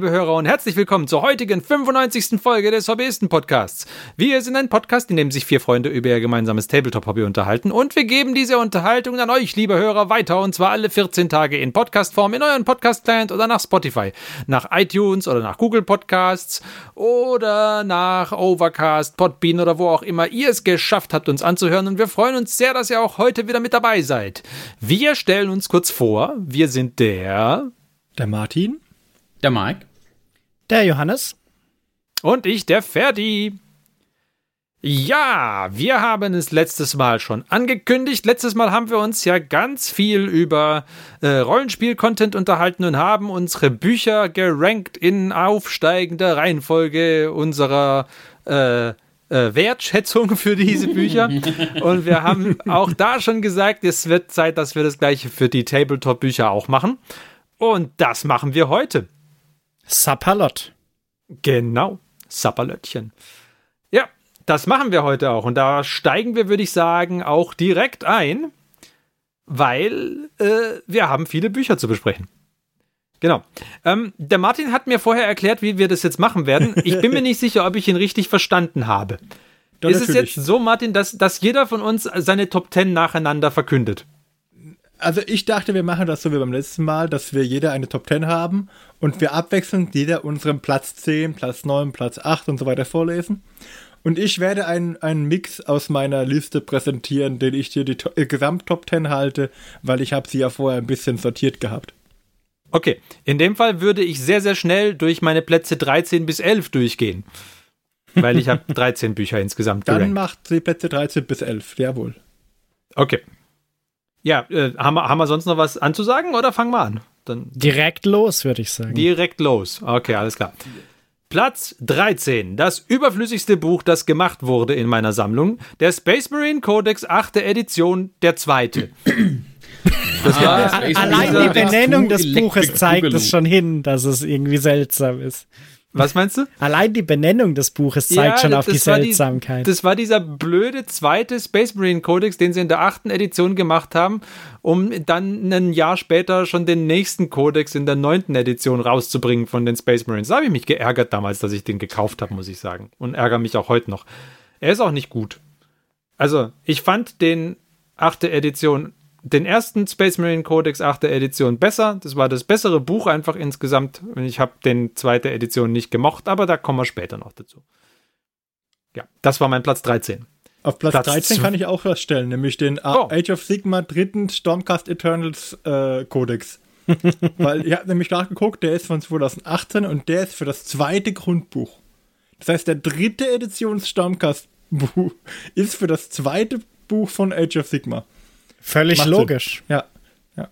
Liebe Hörer und herzlich willkommen zur heutigen 95. Folge des Hobbyisten-Podcasts. Wir sind ein Podcast, in dem sich vier Freunde über ihr gemeinsames Tabletop-Hobby unterhalten und wir geben diese Unterhaltung an euch, liebe Hörer, weiter und zwar alle 14 Tage in Podcast-Form in euren Podcast-Client oder nach Spotify, nach iTunes oder nach Google Podcasts oder nach Overcast, Podbean oder wo auch immer ihr es geschafft habt, uns anzuhören und wir freuen uns sehr, dass ihr auch heute wieder mit dabei seid. Wir stellen uns kurz vor, wir sind der... Der Martin. Der Mike. Der Johannes. Und ich, der Ferdi. Ja, wir haben es letztes Mal schon angekündigt. Letztes Mal haben wir uns ja ganz viel über äh, Rollenspiel-Content unterhalten und haben unsere Bücher gerankt in aufsteigender Reihenfolge unserer äh, äh, Wertschätzung für diese Bücher. und wir haben auch da schon gesagt, es wird Zeit, dass wir das gleiche für die Tabletop-Bücher auch machen. Und das machen wir heute. Sapperlott. Genau, Sapperlöttchen. Ja, das machen wir heute auch. Und da steigen wir, würde ich sagen, auch direkt ein, weil äh, wir haben viele Bücher zu besprechen. Genau. Ähm, der Martin hat mir vorher erklärt, wie wir das jetzt machen werden. Ich bin mir nicht sicher, ob ich ihn richtig verstanden habe. Doch, ist natürlich. es jetzt so, Martin, dass, dass jeder von uns seine Top Ten nacheinander verkündet? Also ich dachte, wir machen das so wie beim letzten Mal, dass wir jeder eine Top 10 haben und wir abwechselnd jeder unseren Platz 10, Platz 9, Platz 8 und so weiter vorlesen. Und ich werde einen, Mix aus meiner Liste präsentieren, den ich dir die äh, Gesamt-Top 10 halte, weil ich habe sie ja vorher ein bisschen sortiert gehabt. Okay, in dem Fall würde ich sehr, sehr schnell durch meine Plätze 13 bis 11 durchgehen. Weil ich habe 13 Bücher insgesamt. Dann gerankt. macht sie Plätze 13 bis 11, jawohl. Okay, ja, äh, haben, wir, haben wir sonst noch was anzusagen oder fangen wir an? Dann direkt los, würde ich sagen. Direkt los. Okay, alles klar. Platz 13. Das überflüssigste Buch, das gemacht wurde in meiner Sammlung. Der Space Marine Codex 8. Edition, der zweite. Das ah, allein die Benennung des Buches zeigt es schon hin, dass es irgendwie seltsam ist. Was meinst du? Allein die Benennung des Buches zeigt ja, schon auf die Seltsamkeit. Die, das war dieser blöde zweite Space Marine Codex, den sie in der achten Edition gemacht haben, um dann ein Jahr später schon den nächsten Codex in der neunten Edition rauszubringen von den Space Marines. Da habe ich mich geärgert damals, dass ich den gekauft habe, muss ich sagen. Und ärgere mich auch heute noch. Er ist auch nicht gut. Also, ich fand den achte Edition den ersten Space Marine Codex 8. Edition besser. Das war das bessere Buch einfach insgesamt. Ich habe den zweite Edition nicht gemocht, aber da kommen wir später noch dazu. Ja, das war mein Platz 13. Auf Platz, Platz 13 kann ich auch was stellen, nämlich den oh. Age of Sigma dritten Stormcast Eternals äh, Codex. Weil ihr habt nämlich nachgeguckt, der ist von 2018 und der ist für das zweite Grundbuch. Das heißt, der dritte Editions Stormcast Buch ist für das zweite Buch von Age of Sigma. Völlig Macht logisch. Sinn. Ja. ja.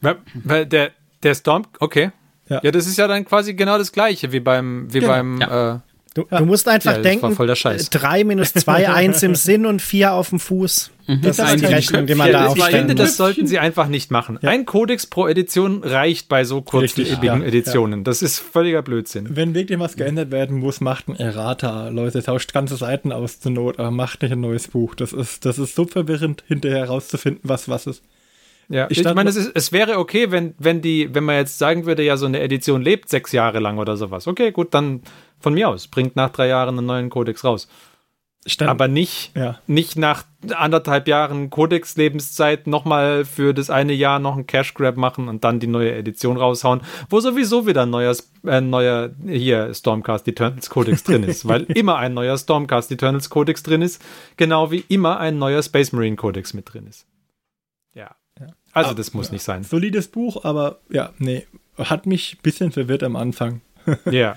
Weil, weil der, der Storm, okay. Ja. ja, das ist ja dann quasi genau das gleiche wie beim, wie genau. beim ja. äh, Du, ja. du, musst einfach ja, denken, 3 minus 2, 1 im Sinn und 4 auf dem Fuß. Mhm. Das, das ist die Rechnung, die man da aufstellen Ich finde, das sollten sie einfach nicht machen. Ja. Ein Kodex pro Edition reicht bei so kurzlebigen Editionen. Das ist völliger Blödsinn. Wenn wirklich was geändert werden muss, macht ein Errata. Leute, tauscht ganze Seiten aus zur Not, aber macht nicht ein neues Buch. Das ist, das ist so verwirrend, hinterher herauszufinden, was was ist. Ja, ich, ich meine, es, ist, es wäre okay, wenn, wenn die, wenn man jetzt sagen würde, ja, so eine Edition lebt sechs Jahre lang oder sowas. Okay, gut, dann von mir aus, bringt nach drei Jahren einen neuen Kodex raus. Stand, aber nicht, ja. nicht nach anderthalb Jahren Codex-Lebenszeit nochmal für das eine Jahr noch einen Cash Grab machen und dann die neue Edition raushauen, wo sowieso wieder ein neuer, äh, neuer hier Stormcast Eternals Codex drin ist, weil immer ein neuer Stormcast Eternals Codex drin ist, genau wie immer ein neuer Space Marine Codex mit drin ist. Also, das muss nicht sein. Solides Buch, aber ja, nee, hat mich ein bisschen verwirrt am Anfang. ja.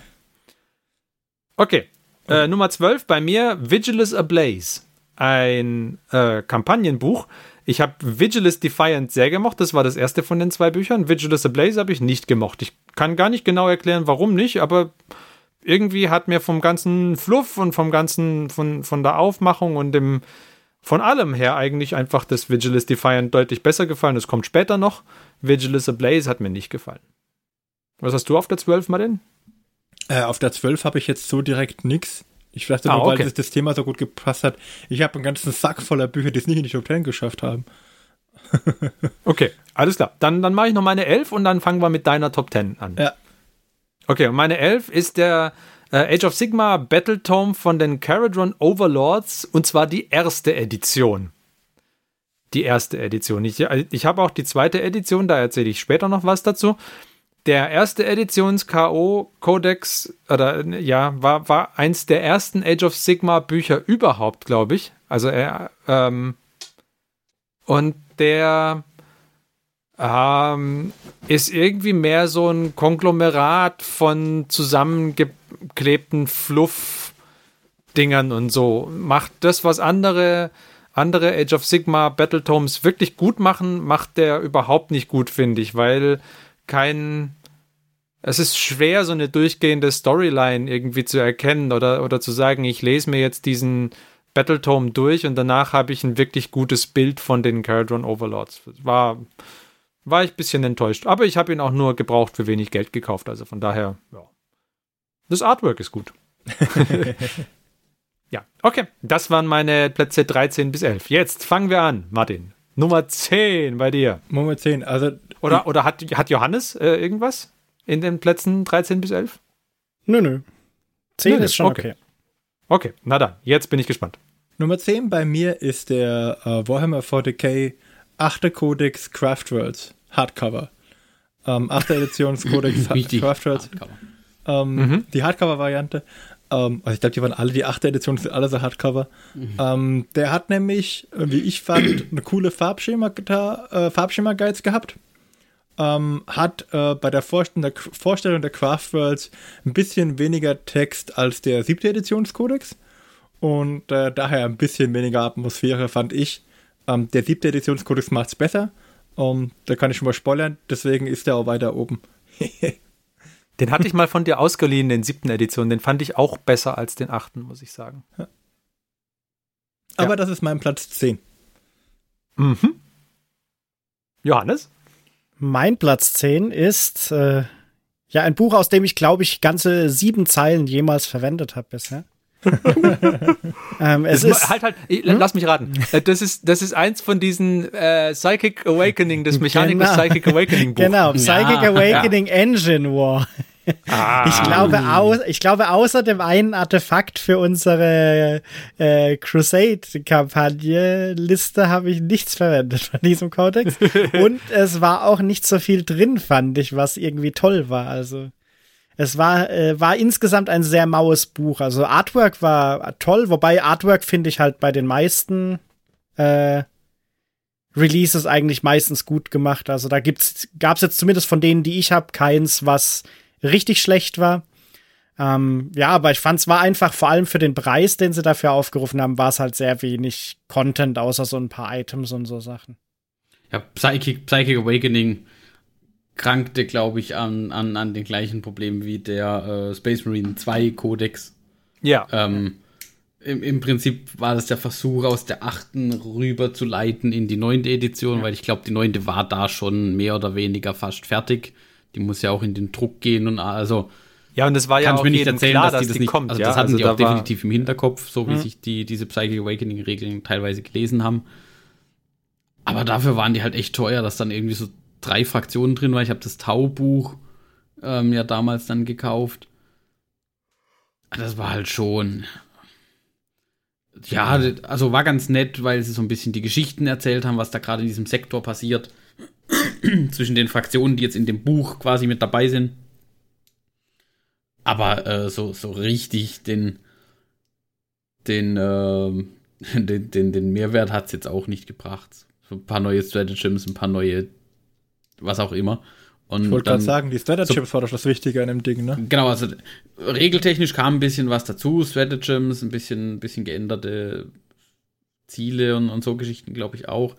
Okay. Äh, Nummer 12 bei mir Vigilus Ablaze. Ein äh, Kampagnenbuch. Ich habe Vigilus Defiant sehr gemocht. Das war das erste von den zwei Büchern. Vigilus Ablaze habe ich nicht gemocht. Ich kann gar nicht genau erklären, warum nicht, aber irgendwie hat mir vom ganzen Fluff und vom ganzen, von, von der Aufmachung und dem, von allem her eigentlich einfach das Vigilus Defiant deutlich besser gefallen. Das kommt später noch. Vigilus Ablaze hat mir nicht gefallen. Was hast du auf der 12, Martin? Äh, auf der 12 habe ich jetzt so direkt nichts. Ich dachte ah, nur, okay. weil das, Thema so gut gepasst hat. Ich habe einen ganzen Sack voller Bücher, die es nicht in die Top 10 geschafft haben. okay, alles klar. Dann, dann mache ich noch meine 11 und dann fangen wir mit deiner Top 10 an. Ja. Okay, und meine 11 ist der äh, Age of Sigma Battle Tome von den Caradron Overlords und zwar die erste Edition. Die erste Edition. Ich, ich habe auch die zweite Edition, da erzähle ich später noch was dazu. Der erste Editions-K.O.-Kodex, oder ja, war, war eins der ersten Age of Sigma Bücher überhaupt, glaube ich. Also er, ähm, und der ähm, ist irgendwie mehr so ein Konglomerat von zusammengeklebten Fluff-Dingern und so. Macht das, was andere, andere Age of Sigma Battletomes wirklich gut machen, macht der überhaupt nicht gut, finde ich, weil kein. Es ist schwer, so eine durchgehende Storyline irgendwie zu erkennen oder, oder zu sagen, ich lese mir jetzt diesen Battletome durch und danach habe ich ein wirklich gutes Bild von den Caradron Overlords. War war ich ein bisschen enttäuscht. Aber ich habe ihn auch nur gebraucht für wenig Geld gekauft. Also von daher, ja. Das Artwork ist gut. ja, okay. Das waren meine Plätze 13 bis 11. Jetzt fangen wir an, Martin. Nummer 10 bei dir. Nummer 10, also. Oder, oder hat, hat Johannes äh, irgendwas in den Plätzen 13 bis 11? Nö, nö. 10 nö, ist schon okay. okay. Okay, na dann, jetzt bin ich gespannt. Nummer 10 bei mir ist der uh, Warhammer 40k 8. Codex Craftworlds Hardcover. Ähm, 8. Editions Codex Craftworlds. Ähm, mhm. Die Hardcover-Variante. Ähm, also ich glaube, die waren alle, die 8. Edition sind alle so Hardcover. Mhm. Ähm, der hat nämlich, wie ich fand, eine coole Farbschema-Guides äh, Farbschema gehabt. Ähm, hat äh, bei der Vorstellung der, Vorstellung der Craftworlds ein bisschen weniger Text als der 7. Editionskodex und äh, daher ein bisschen weniger Atmosphäre, fand ich. Ähm, der siebte Editionskodex macht es besser. Um, ähm, da kann ich schon mal spoilern, deswegen ist der auch weiter oben. den hatte ich mal von dir ausgeliehen, den siebten Edition. Den fand ich auch besser als den achten, muss ich sagen. Ja. Aber ja. das ist mein Platz 10. Mhm. Johannes? Mein Platz 10 ist äh, ja ein Buch, aus dem ich, glaube ich, ganze sieben Zeilen jemals verwendet habe bisher. ähm, es ist, halt, halt, hm? lass mich raten. Äh, das ist, das ist eins von diesen äh, Psychic Awakening, das Mechanicus genau. Psychic Awakening Buch. Genau, Psychic ja. Awakening ja. Engine War. Ah. Ich, glaube, au ich glaube, außer dem einen Artefakt für unsere äh, Crusade-Kampagne-Liste habe ich nichts verwendet von diesem Codex. Und es war auch nicht so viel drin, fand ich, was irgendwie toll war. Also. Es war, äh, war insgesamt ein sehr maues Buch. Also Artwork war toll, wobei Artwork finde ich halt bei den meisten äh, Releases eigentlich meistens gut gemacht. Also da gibt's, gab's jetzt zumindest von denen, die ich habe, keins, was richtig schlecht war. Ähm, ja, aber ich fand es war einfach, vor allem für den Preis, den sie dafür aufgerufen haben, war es halt sehr wenig Content, außer so ein paar Items und so Sachen. Ja, Psychic, Psychic Awakening krankte, glaube ich, an, an, an den gleichen Problemen wie der äh, Space Marine 2 Codex. Ja. Ähm, im, Im Prinzip war das der Versuch, aus der achten rüber zu leiten in die neunte Edition, ja. weil ich glaube, die neunte war da schon mehr oder weniger fast fertig. Die muss ja auch in den Druck gehen und also. Ja, und es war ja auch mir nicht erzählen, klar, dass, die das nicht kommt. Also, das hatten also die auch definitiv im Hinterkopf, so wie mhm. sich die, diese Psychic Awakening-Regeln teilweise gelesen haben. Aber dafür waren die halt echt teuer, dass dann irgendwie so drei Fraktionen drin war. Ich habe das Taubuch ähm, ja damals dann gekauft. Das war halt schon. Ja, also war ganz nett, weil sie so ein bisschen die Geschichten erzählt haben, was da gerade in diesem Sektor passiert. Zwischen den Fraktionen, die jetzt in dem Buch quasi mit dabei sind. Aber äh, so, so richtig den, den, äh, den, den, den Mehrwert hat es jetzt auch nicht gebracht. So ein paar neue Stratagems, ein paar neue was auch immer. Und ich wollte gerade sagen, die Stratagems so, war doch das Wichtige an dem Ding, ne? Genau, also regeltechnisch kam ein bisschen was dazu, Stratagems, ein bisschen, bisschen geänderte Ziele und, und so Geschichten, glaube ich auch.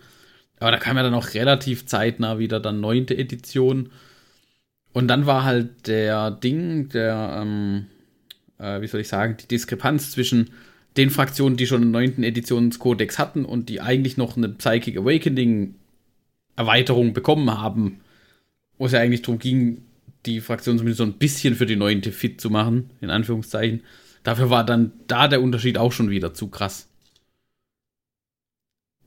Aber da kam ja dann auch relativ zeitnah wieder dann neunte Edition. Und dann war halt der Ding, der, ähm, äh, wie soll ich sagen, die Diskrepanz zwischen den Fraktionen, die schon einen neunten Editionskodex hatten und die eigentlich noch eine Psychic Awakening Erweiterung bekommen haben, wo es ja eigentlich darum ging, die Fraktion zumindest so ein bisschen für die neunte fit zu machen, in Anführungszeichen. Dafür war dann da der Unterschied auch schon wieder zu krass.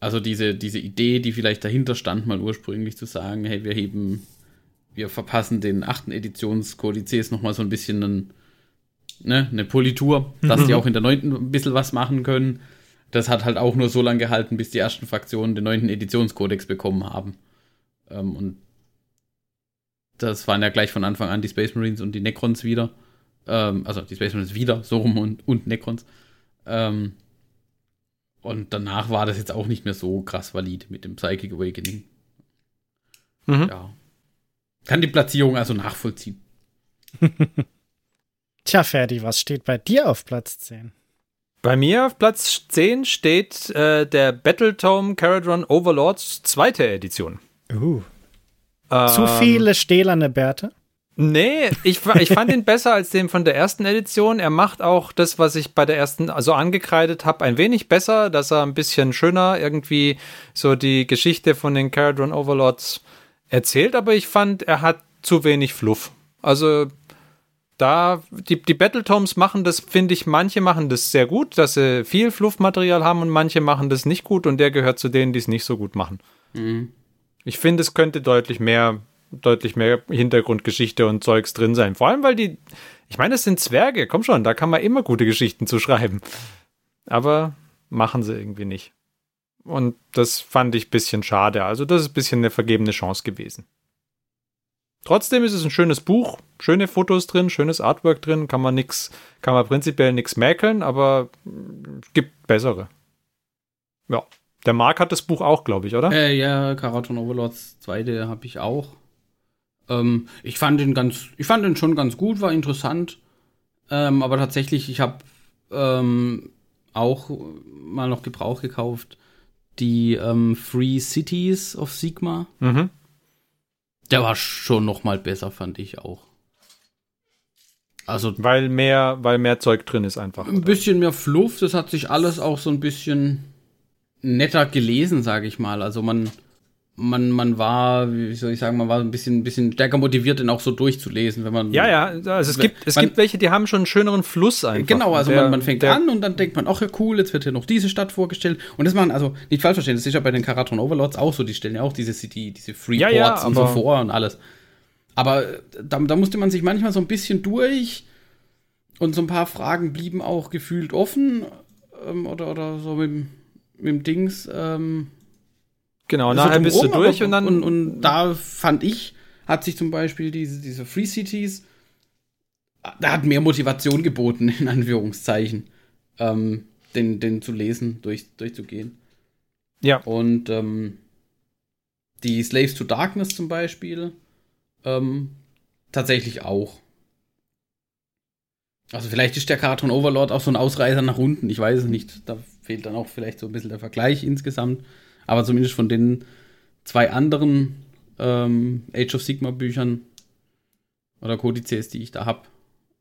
Also diese, diese Idee, die vielleicht dahinter stand, mal ursprünglich zu sagen, hey, wir heben wir verpassen den achten Editionskodizes nochmal so ein bisschen einen, ne, eine Politur, dass die auch in der neunten ein bisschen was machen können. Das hat halt auch nur so lange gehalten, bis die ersten Fraktionen den neunten Editionskodex bekommen haben. Ähm, und das waren ja gleich von Anfang an die Space Marines und die Necrons wieder. Ähm, also die Space Marines wieder, so rum und, und Necrons. Ähm, und danach war das jetzt auch nicht mehr so krass valid mit dem Psychic Awakening. Mhm. Ja. Kann die Platzierung also nachvollziehen. Tja, Ferdi, was steht bei dir auf Platz 10? Bei mir auf Platz 10 steht äh, der Battletome Caradron Overlords zweite Edition. Uh. Ähm, Zu viele stählerne Bärte? Nee, ich, ich fand ihn besser als den von der ersten Edition. Er macht auch das, was ich bei der ersten also angekreidet habe, ein wenig besser, dass er ein bisschen schöner irgendwie so die Geschichte von den Caradron Overlords erzählt, aber ich fand, er hat zu wenig Fluff. Also da, die, die Battletomes machen das, finde ich, manche machen das sehr gut, dass sie viel Fluffmaterial haben und manche machen das nicht gut und der gehört zu denen, die es nicht so gut machen. Mhm. Ich finde, es könnte deutlich mehr, deutlich mehr Hintergrundgeschichte und Zeugs drin sein. Vor allem, weil die, ich meine, es sind Zwerge, komm schon, da kann man immer gute Geschichten zu schreiben. Aber machen sie irgendwie nicht. Und das fand ich ein bisschen schade. Also, das ist ein bisschen eine vergebene Chance gewesen. Trotzdem ist es ein schönes Buch, schöne Fotos drin, schönes Artwork drin, kann man nix, kann man prinzipiell nichts mäkeln, aber es gibt bessere. Ja. Der Mark hat das Buch auch, glaube ich, oder? Äh, ja, Karaton Overlords 2. habe ich auch. Ähm, ich fand den ganz, ich fand den schon ganz gut, war interessant. Ähm, aber tatsächlich, ich habe ähm, auch mal noch Gebrauch gekauft die ähm, Free Cities of Sigma. Mhm. Der war schon noch mal besser, fand ich auch. Also weil mehr, weil mehr Zeug drin ist einfach. Ein oder? bisschen mehr Fluff. Das hat sich alles auch so ein bisschen netter gelesen, sage ich mal. Also man man, man war, wie soll ich sagen, man war ein bisschen, ein bisschen stärker motiviert, den auch so durchzulesen, wenn man. Ja, ja, also es gibt, es man, gibt welche, die haben schon einen schöneren Fluss einfach. Genau, also der, man, man fängt der, an und dann denkt man, ach ja, cool, jetzt wird hier noch diese Stadt vorgestellt. Und das machen, also nicht falsch verstehen, das ist ja bei den Karaton Overlords auch so, die stellen ja auch diese City, diese Free ja, ja, und so vor und alles. Aber da, da musste man sich manchmal so ein bisschen durch und so ein paar Fragen blieben auch gefühlt offen ähm, oder, oder so mit, mit dem Dings. Ähm, Genau, nachher bist du durch und dann. Und, und, da fand ich, hat sich zum Beispiel diese, diese Free Cities, da hat mehr Motivation geboten, in Anführungszeichen, ähm, den, den zu lesen, durch, durchzugehen. Ja. Und ähm, die Slaves to Darkness zum Beispiel, ähm, tatsächlich auch. Also vielleicht ist der Karaton Overlord auch so ein Ausreißer nach unten, ich weiß es nicht. Da fehlt dann auch vielleicht so ein bisschen der Vergleich insgesamt. Aber zumindest von den zwei anderen ähm, Age of Sigma Büchern oder Kodizes, die ich da habe,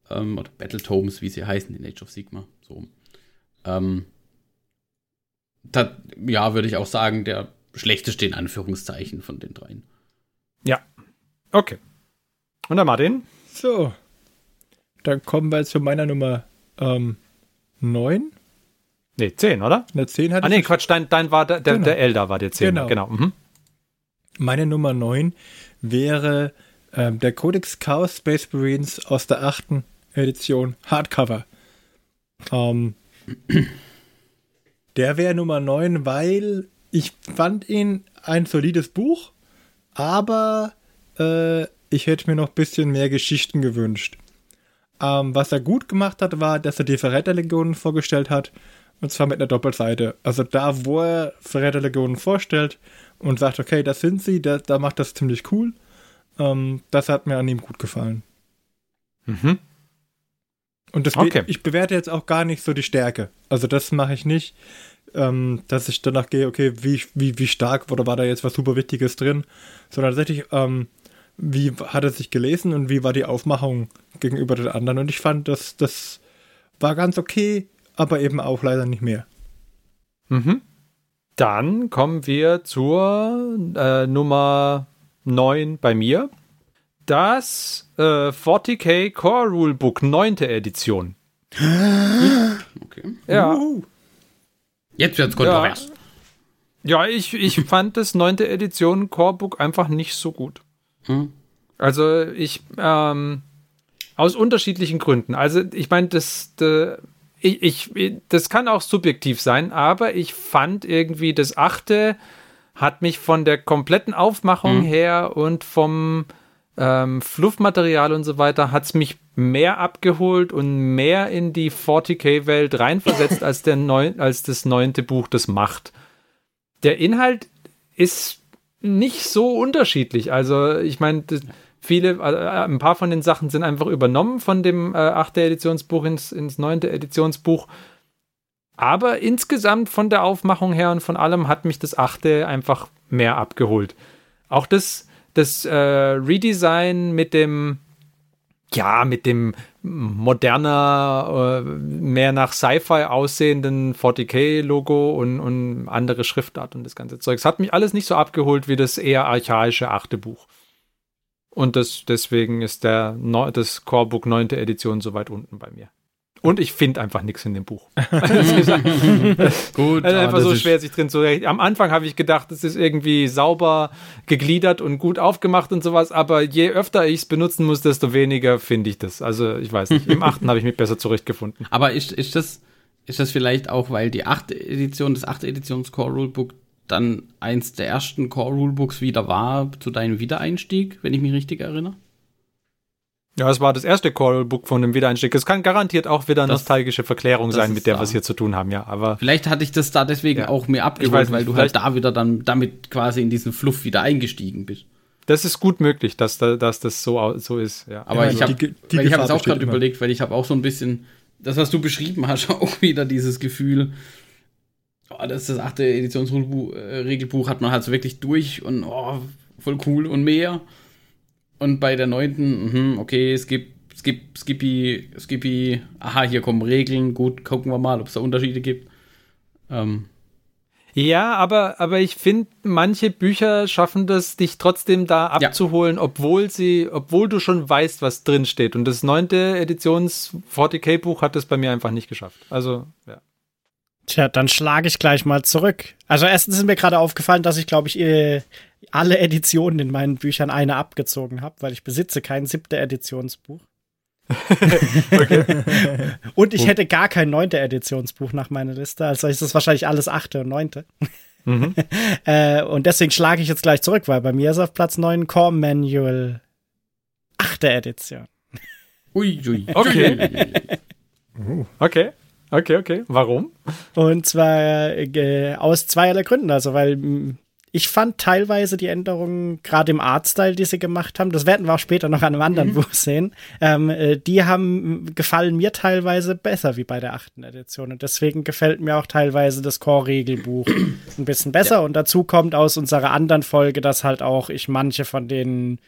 ähm, oder Battletomes, wie sie heißen in Age of Sigma, so. Ähm, da, ja, würde ich auch sagen, der schlechteste in Anführungszeichen von den dreien. Ja. Okay. Und der Martin? So. Dann kommen wir zu meiner Nummer ähm, 9. Nee, 10, oder? Eine 10 hatte Ah, nee, Quatsch, dein, dein war der, genau. der Elder war der 10. Genau. genau. Mhm. Meine Nummer 9 wäre ähm, der Codex Chaos Space Marines aus der 8. Edition Hardcover. Ähm, der wäre Nummer 9, weil ich fand ihn ein solides Buch, aber äh, ich hätte mir noch ein bisschen mehr Geschichten gewünscht. Ähm, was er gut gemacht hat, war, dass er die Verräterlegionen vorgestellt hat und zwar mit einer Doppelseite. Also da, wo er Verräterlegionen vorstellt und sagt, okay, das sind sie, da, da macht das ziemlich cool. Ähm, das hat mir an ihm gut gefallen. Mhm. Und das okay. ich bewerte jetzt auch gar nicht so die Stärke. Also das mache ich nicht, ähm, dass ich danach gehe, okay, wie, wie, wie stark oder war da jetzt was super Wichtiges drin, sondern tatsächlich, ähm, wie hat er sich gelesen und wie war die Aufmachung gegenüber den anderen. Und ich fand, das, das war ganz okay aber eben auch leider nicht mehr. Mhm. Dann kommen wir zur äh, Nummer 9 bei mir. Das äh, 40k Core Rulebook 9. Edition. Okay. Ja. Jetzt wird's kontrovers. Ja, ja ich, ich fand das 9. Edition Core Book einfach nicht so gut. Hm. Also ich, ähm, aus unterschiedlichen Gründen. Also ich meine, das, das, ich, ich, das kann auch subjektiv sein, aber ich fand irgendwie das achte hat mich von der kompletten Aufmachung mhm. her und vom ähm, Fluffmaterial und so weiter, hat es mich mehr abgeholt und mehr in die 40k-Welt reinversetzt, als, der neun, als das neunte Buch das macht. Der Inhalt ist nicht so unterschiedlich. Also, ich meine, viele, äh, ein paar von den Sachen sind einfach übernommen von dem äh, achte Editionsbuch ins, ins neunte Editionsbuch. Aber insgesamt von der Aufmachung her und von allem hat mich das achte einfach mehr abgeholt. Auch das, das äh, Redesign mit dem, ja, mit dem moderner, äh, mehr nach Sci-Fi aussehenden 40k-Logo und, und andere Schriftart und das ganze Zeug. Es hat mich alles nicht so abgeholt wie das eher archaische achte Buch. Und das, deswegen ist der, das Corebook 9. Edition so weit unten bei mir. Und ich finde einfach nichts in dem Buch. gut. Es ist einfach so schwer, sich drin zu rechnen. Am Anfang habe ich gedacht, es ist irgendwie sauber gegliedert und gut aufgemacht und sowas, aber je öfter ich es benutzen muss, desto weniger finde ich das. Also ich weiß nicht. Im achten habe ich mich besser zurechtgefunden. Aber ist, ist, das, ist das vielleicht auch, weil die achte Edition, das achte Editions Core Rulebook dann eins der ersten Core Rulebooks wieder war zu deinem Wiedereinstieg, wenn ich mich richtig erinnere? Ja, es war das erste Callbook von dem Wiedereinstieg. Es kann garantiert auch wieder das, nostalgische Verklärung sein, mit der da. wir es hier zu tun haben, ja. Aber vielleicht hatte ich das da deswegen ja. auch mir abgeholt, weil du halt da wieder dann damit quasi in diesen Fluff wieder eingestiegen bist. Das ist gut möglich, dass, da, dass das so, so ist, ja. Aber ja, ich habe ich habe es auch gerade überlegt, weil ich habe auch so ein bisschen das, was du beschrieben hast, auch wieder dieses Gefühl, oh, das ist das achte Editionsregelbuch, hat man halt so wirklich durch und oh, voll cool und mehr. Und bei der neunten, mh, okay, es gibt, gibt Skippy, Skippy, aha, hier kommen Regeln, gut, gucken wir mal, ob es da Unterschiede gibt. Ähm. Ja, aber, aber ich finde, manche Bücher schaffen das, dich trotzdem da abzuholen, ja. obwohl sie, obwohl du schon weißt, was drin steht. Und das neunte Editions 40k-Buch hat es bei mir einfach nicht geschafft. Also, ja. Tja, dann schlage ich gleich mal zurück. Also erstens ist mir gerade aufgefallen, dass ich, glaube ich, alle Editionen in meinen Büchern eine abgezogen habe, weil ich besitze kein siebte Editionsbuch. und ich hätte gar kein neunte Editionsbuch nach meiner Liste, also ist das wahrscheinlich alles achte und neunte. Mhm. äh, und deswegen schlage ich jetzt gleich zurück, weil bei mir ist auf Platz 9 Core Manual achte Edition. Uiui. Okay. okay. Okay, okay. Warum? Und zwar äh, aus zweierlei Gründen. Also, weil ich fand teilweise die Änderungen, gerade im Artstyle, die sie gemacht haben, das werden wir auch später noch an einem anderen mhm. Buch sehen, ähm, äh, die haben gefallen mir teilweise besser wie bei der achten Edition. Und deswegen gefällt mir auch teilweise das Core-Regelbuch ein bisschen besser. Ja. Und dazu kommt aus unserer anderen Folge, dass halt auch ich manche von den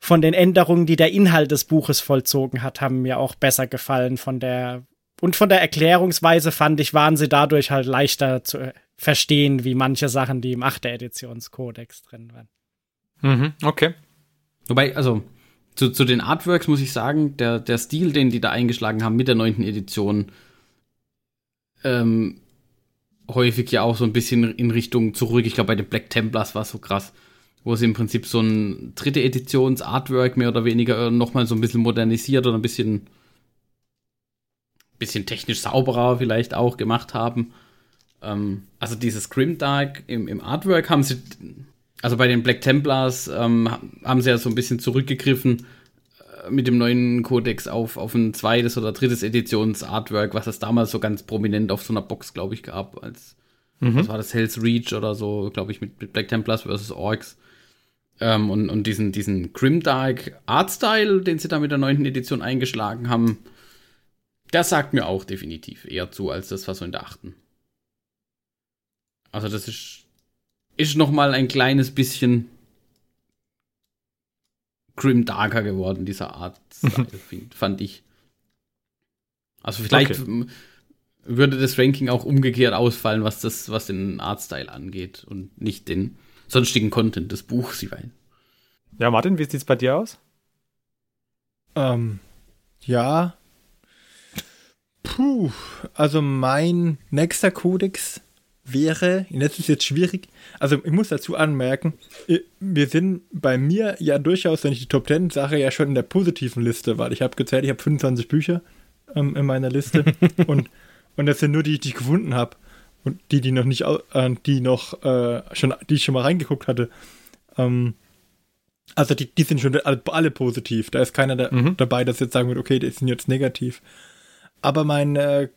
von den Änderungen, die der Inhalt des Buches vollzogen hat, haben mir auch besser gefallen von der und von der Erklärungsweise fand ich, waren sie dadurch halt leichter zu verstehen, wie manche Sachen, die im 8. Editionskodex drin waren. Mhm, okay. Wobei, also, zu, zu den Artworks muss ich sagen, der, der Stil, den die da eingeschlagen haben mit der 9. Edition, ähm, häufig ja auch so ein bisschen in Richtung zurück. Ich glaube, bei den Black Templars war es so krass, wo sie im Prinzip so ein dritte Editions Artwork mehr oder weniger nochmal so ein bisschen modernisiert oder ein bisschen bisschen technisch sauberer vielleicht auch gemacht haben. Ähm, also dieses Grimdark im, im Artwork haben sie, also bei den Black Templars ähm, haben sie ja so ein bisschen zurückgegriffen äh, mit dem neuen Codex auf, auf ein zweites oder drittes Editions-Artwork, was es damals so ganz prominent auf so einer Box, glaube ich, gab, als mhm. was war das, Hell's Reach oder so, glaube ich, mit, mit, Black Templars versus Orcs. Ähm, und, und diesen, diesen Grimdark Artstyle, den sie da mit der neunten Edition eingeschlagen haben, das sagt mir auch definitiv eher zu, als das, was so in der achten. Also das ist, ist noch mal ein kleines bisschen grim darker geworden, dieser Art, fand ich. Also vielleicht okay. würde das Ranking auch umgekehrt ausfallen, was das, was den Artstyle angeht und nicht den sonstigen Content des Buchs. Ja, Martin, wie sieht's bei dir aus? Ähm, ja, Puh, also mein nächster Kodex wäre, das ist jetzt schwierig, also ich muss dazu anmerken, wir sind bei mir ja durchaus, wenn ich die Top 10 sage, ja schon in der positiven Liste, weil ich habe gezählt, ich habe 25 Bücher ähm, in meiner Liste und, und das sind nur die, die ich gefunden habe und die, die noch nicht, äh, die noch äh, schon, die ich schon mal reingeguckt hatte. Ähm, also die, die sind schon alle, alle positiv. Da ist keiner da, mhm. dabei, das jetzt sagen wird, okay, die sind jetzt negativ. Aber mein äh,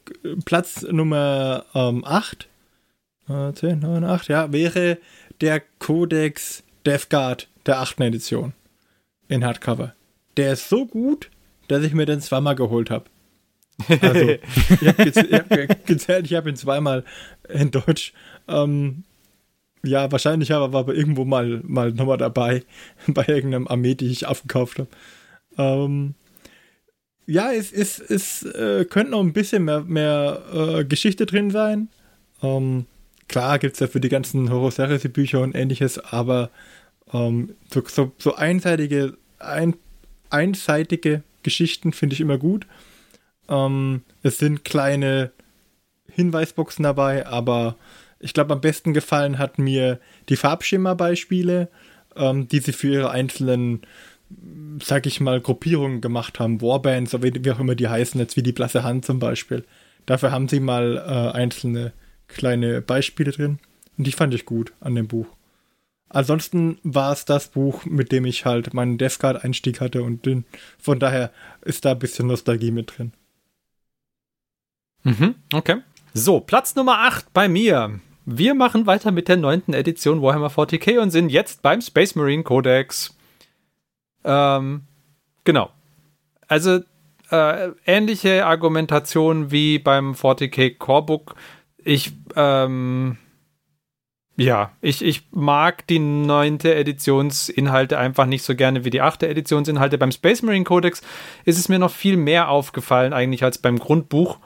Platz Nummer ähm, 8 10, 9, 8, ja, wäre der Codex Death Guard der 8. Edition in Hardcover. Der ist so gut, dass ich mir den zweimal geholt habe. Also, ich habe hab gezählt, ich habe ihn zweimal in Deutsch. Ähm, ja, wahrscheinlich aber war aber irgendwo mal, mal nochmal dabei, bei irgendeinem Armee, die ich aufgekauft habe. Ähm, ja, es, es, es äh, könnte noch ein bisschen mehr, mehr äh, Geschichte drin sein. Ähm, klar gibt es ja für die ganzen Horror Bücher und ähnliches, aber ähm, so, so, so, einseitige, ein, einseitige Geschichten finde ich immer gut. Ähm, es sind kleine Hinweisboxen dabei, aber ich glaube, am besten gefallen hat mir die Farbschema-Beispiele, ähm, die sie für ihre einzelnen, sag ich mal, Gruppierungen gemacht haben. Warbands, oder wie, auch immer die heißen, jetzt wie die Blasse Hand zum Beispiel. Dafür haben sie mal äh, einzelne kleine Beispiele drin. Und die fand ich gut an dem Buch. Ansonsten war es das Buch, mit dem ich halt meinen Death Guard Einstieg hatte und den, von daher ist da ein bisschen Nostalgie mit drin. Mhm, okay. So, Platz Nummer 8 bei mir. Wir machen weiter mit der neunten Edition Warhammer 40k und sind jetzt beim Space Marine Codex. Ähm, genau. Also äh, ähnliche Argumentation wie beim 40k Corebook ich, ähm, ja, ich, ich mag die neunte Editionsinhalte einfach nicht so gerne wie die achte Editionsinhalte. Beim Space Marine Codex ist es mir noch viel mehr aufgefallen eigentlich als beim Grundbuch,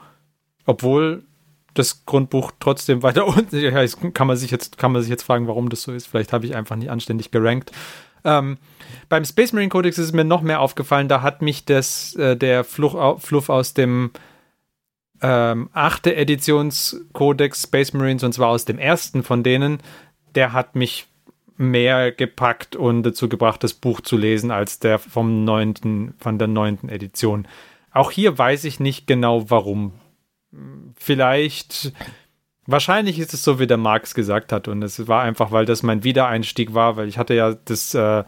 obwohl das Grundbuch trotzdem weiter unten. Ja, kann kann man sich jetzt fragen, warum das so ist. Vielleicht habe ich einfach nicht anständig gerankt. Ähm, beim Space Marine Codex ist es mir noch mehr aufgefallen. Da hat mich das äh, der Fluch, Fluff aus dem ähm, achte Editionskodex Space Marines und zwar aus dem ersten von denen, der hat mich mehr gepackt und dazu gebracht, das Buch zu lesen, als der vom neunten, von der neunten Edition. Auch hier weiß ich nicht genau warum. Vielleicht, wahrscheinlich ist es so, wie der Marx gesagt hat, und es war einfach, weil das mein Wiedereinstieg war, weil ich hatte ja das äh,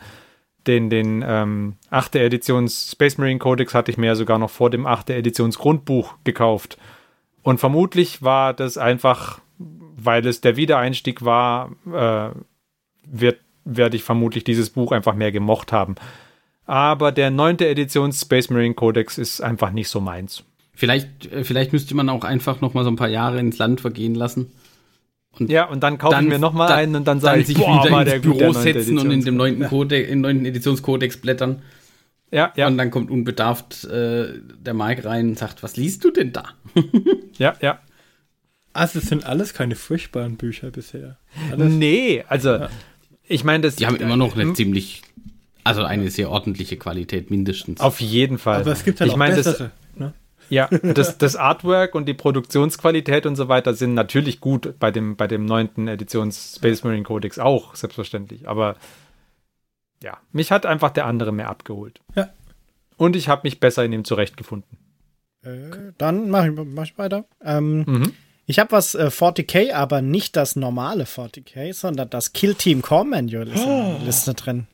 den, den ähm, 8. Editions Space Marine Codex hatte ich mir ja sogar noch vor dem 8. Editions Grundbuch gekauft. Und vermutlich war das einfach, weil es der Wiedereinstieg war, äh, wird, werde ich vermutlich dieses Buch einfach mehr gemocht haben. Aber der 9. Editions Space Marine Codex ist einfach nicht so meins. Vielleicht, äh, vielleicht müsste man auch einfach noch mal so ein paar Jahre ins Land vergehen lassen und ja, und dann kaufe ich mir nochmal einen und dann sage ich, sich boah, wieder ins Büro setzen und in dem neunten, Code, im neunten Editionskodex blättern. Ja, ja. Und dann kommt unbedarft äh, der Mike rein und sagt, was liest du denn da? ja, ja. Also es sind alles keine furchtbaren Bücher bisher. Alles. Nee, also ja. ich meine, das... Die haben immer noch eine ziemlich, also eine sehr ordentliche Qualität mindestens. Auf jeden Fall. Aber es gibt halt ich auch mein, bessere. Das? Ja, das, das Artwork und die Produktionsqualität und so weiter sind natürlich gut bei dem, bei dem neunten Editions Space Marine Codex auch, selbstverständlich. Aber ja, mich hat einfach der andere mehr abgeholt. Ja. Und ich habe mich besser in ihm zurechtgefunden. Äh, dann mache ich, mach ich weiter. Ähm, mhm. Ich habe was äh, 40k, aber nicht das normale 40k, sondern das Kill Team Core Manual ist oh. in der Liste drin.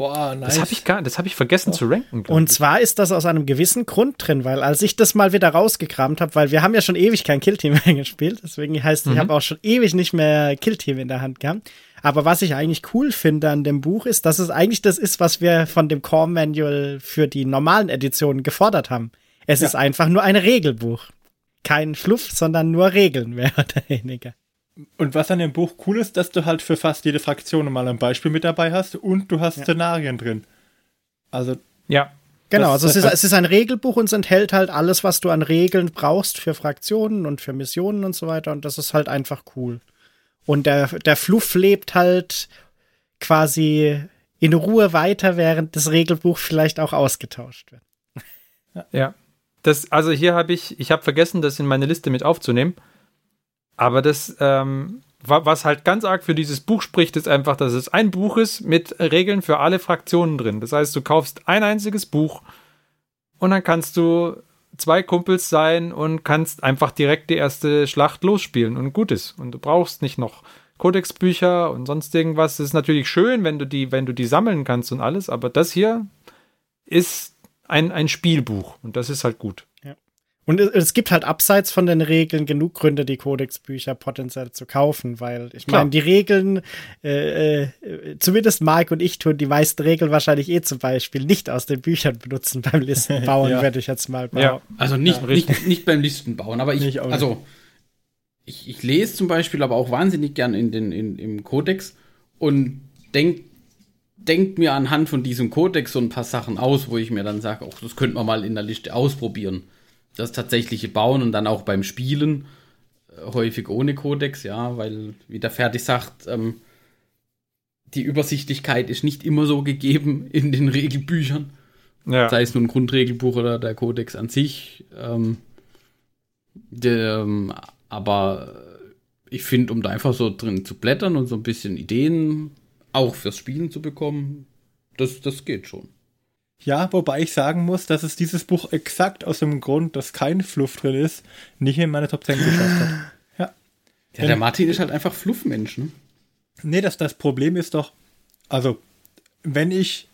Boah, nice. Das habe ich, gar, das hab ich vergessen oh. zu ranken. Und ich. zwar ist das aus einem gewissen Grund drin, weil als ich das mal wieder rausgekramt habe, weil wir haben ja schon ewig kein Killteam mehr gespielt, deswegen heißt, mhm. ich habe auch schon ewig nicht mehr Killteam in der Hand gehabt. Aber was ich eigentlich cool finde an dem Buch ist, dass es eigentlich das ist, was wir von dem Core Manual für die normalen Editionen gefordert haben. Es ja. ist einfach nur ein Regelbuch. Kein Fluff, sondern nur Regeln, mehr oder weniger. Und was an dem Buch cool ist, dass du halt für fast jede Fraktion mal ein Beispiel mit dabei hast und du hast ja. Szenarien drin. Also. Ja. Genau, also es ist, es ist ein Regelbuch und es enthält halt alles, was du an Regeln brauchst für Fraktionen und für Missionen und so weiter. Und das ist halt einfach cool. Und der, der Fluff lebt halt quasi in Ruhe weiter, während das Regelbuch vielleicht auch ausgetauscht wird. Ja. Das, also hier habe ich, ich habe vergessen, das in meine Liste mit aufzunehmen. Aber das, ähm, was halt ganz arg für dieses Buch spricht, ist einfach, dass es ein Buch ist mit Regeln für alle Fraktionen drin. Das heißt, du kaufst ein einziges Buch und dann kannst du zwei Kumpels sein und kannst einfach direkt die erste Schlacht losspielen und gut ist. Und du brauchst nicht noch Kodexbücher und sonst irgendwas. Das ist natürlich schön, wenn du die, wenn du die sammeln kannst und alles, aber das hier ist ein, ein Spielbuch und das ist halt gut. Und es gibt halt abseits von den Regeln genug Gründe, die Kodexbücher potenziell zu kaufen, weil ich meine, die Regeln, äh, äh, zumindest Mark und ich tun die meisten Regeln wahrscheinlich eh zum Beispiel nicht aus den Büchern benutzen beim Listenbauen, ja. werde ich jetzt mal bauen. Ja. Also nicht, ja, nicht, nicht beim Listenbauen, aber ich, also ich, ich lese zum Beispiel aber auch wahnsinnig gern in den, in, im Kodex und denke denk mir anhand von diesem Kodex so ein paar Sachen aus, wo ich mir dann sage, das könnte man mal in der Liste ausprobieren. Das tatsächliche Bauen und dann auch beim Spielen, äh, häufig ohne Kodex, ja, weil, wie der Fertig sagt, ähm, die Übersichtlichkeit ist nicht immer so gegeben in den Regelbüchern. Ja. Sei es nun ein Grundregelbuch oder der Kodex an sich. Ähm, der, ähm, aber ich finde, um da einfach so drin zu blättern und so ein bisschen Ideen auch fürs Spielen zu bekommen, das, das geht schon. Ja, wobei ich sagen muss, dass es dieses Buch exakt aus dem Grund, dass kein Fluff drin ist, nicht in meine Top 10 geschafft hat. Ja. Ja, der Martin ist halt einfach Fluffmensch, ne? Nee, das, das Problem ist doch, also, wenn ich,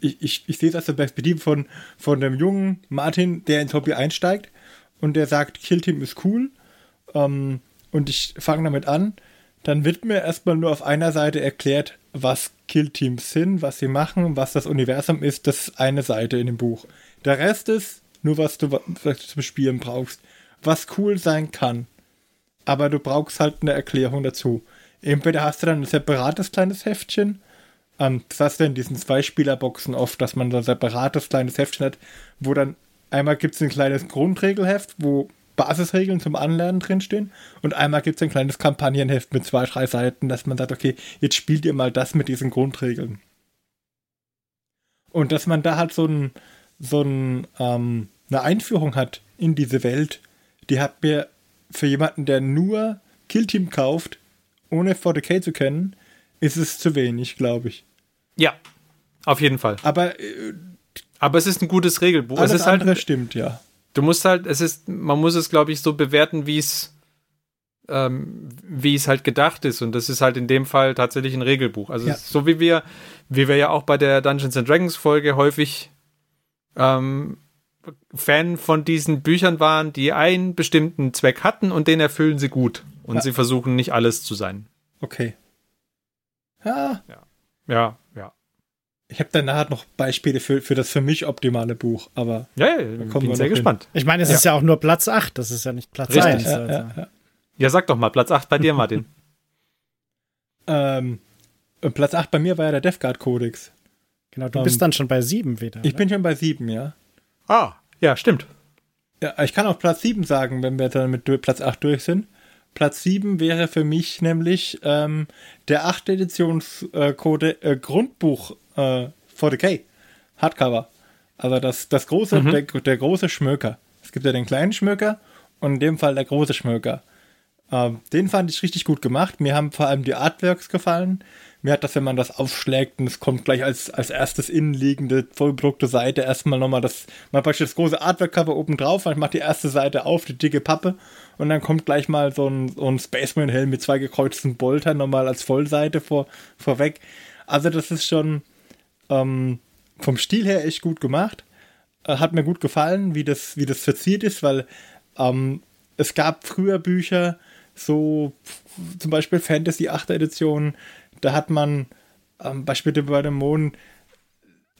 ich, ich, ich sehe es aus der Perspektive von, von dem jungen Martin, der ins Hobby einsteigt und der sagt, Kill Team ist cool ähm, und ich fange damit an, dann wird mir erstmal nur auf einer Seite erklärt, was Killteams sind, was sie machen, was das Universum ist. Das ist eine Seite in dem Buch. Der Rest ist nur, was du, was du zum Spielen brauchst. Was cool sein kann. Aber du brauchst halt eine Erklärung dazu. Entweder hast du dann ein separates kleines Heftchen. Ähm, das hast du in diesen Zwei-Spieler-Boxen oft, dass man so ein separates kleines Heftchen hat, wo dann einmal gibt es ein kleines Grundregelheft, wo Basisregeln zum Anlernen drinstehen. Und einmal gibt es ein kleines Kampagnenheft mit zwei, drei Seiten, dass man sagt, okay, jetzt spielt ihr mal das mit diesen Grundregeln. Und dass man da halt so, ein, so ein, ähm, eine Einführung hat in diese Welt, die hat mir für jemanden, der nur Killteam kauft, ohne 40k zu kennen, ist es zu wenig, glaube ich. Ja, auf jeden Fall. Aber, äh, aber es ist ein gutes Regelbuch. Alles es ist halt, stimmt, ja du musst halt, es ist, man muss es, glaube ich, so bewerten, wie es, ähm, wie es halt gedacht ist. Und das ist halt in dem Fall tatsächlich ein Regelbuch. Also ja. so wie wir, wie wir ja auch bei der Dungeons and Dragons Folge häufig ähm, Fan von diesen Büchern waren, die einen bestimmten Zweck hatten und den erfüllen sie gut. Und ja. sie versuchen nicht alles zu sein. Okay. Ja. Ja, ja. Ich habe dann nachher noch Beispiele für, für das für mich optimale Buch, aber ja, ja bin sehr gespannt. Ich meine, es ja. ist ja auch nur Platz 8, das ist ja nicht Platz Richtig. 1. Ja, also. ja, ja, sag doch mal, Platz 8 bei dir, Martin. ähm, Platz 8 bei mir war ja der Death Guard Codex. Genau, du um, bist ähm, dann schon bei 7 wieder. Ich oder? bin schon bei 7, ja. Ah, ja, stimmt. Ja, ich kann auch Platz 7 sagen, wenn wir dann mit Platz 8 durch sind. Platz 7 wäre für mich nämlich ähm, der 8. Editionscode äh, Grundbuch äh, 40k. Hardcover. Also das, das große, mhm. der, der, große Schmöker. Es gibt ja den kleinen Schmöker und in dem Fall der große Schmöker. Ähm, den fand ich richtig gut gemacht. Mir haben vor allem die Artworks gefallen. Mir hat das, wenn man das aufschlägt und es kommt gleich als, als erstes innenliegende, vollbedruckte Seite erstmal nochmal das, man praktisch das große Artwork-Cover oben drauf, man macht die erste Seite auf, die dicke Pappe und dann kommt gleich mal so ein, so ein Spaceman-Helm mit zwei gekreuzten Boltern nochmal als Vollseite vor, vorweg. Also das ist schon, ähm, vom Stil her echt gut gemacht. Äh, hat mir gut gefallen, wie das, wie das verziert ist, weil ähm, es gab früher Bücher, so zum Beispiel Fantasy 8. Edition, da hat man ähm, beispielsweise bei dem Mond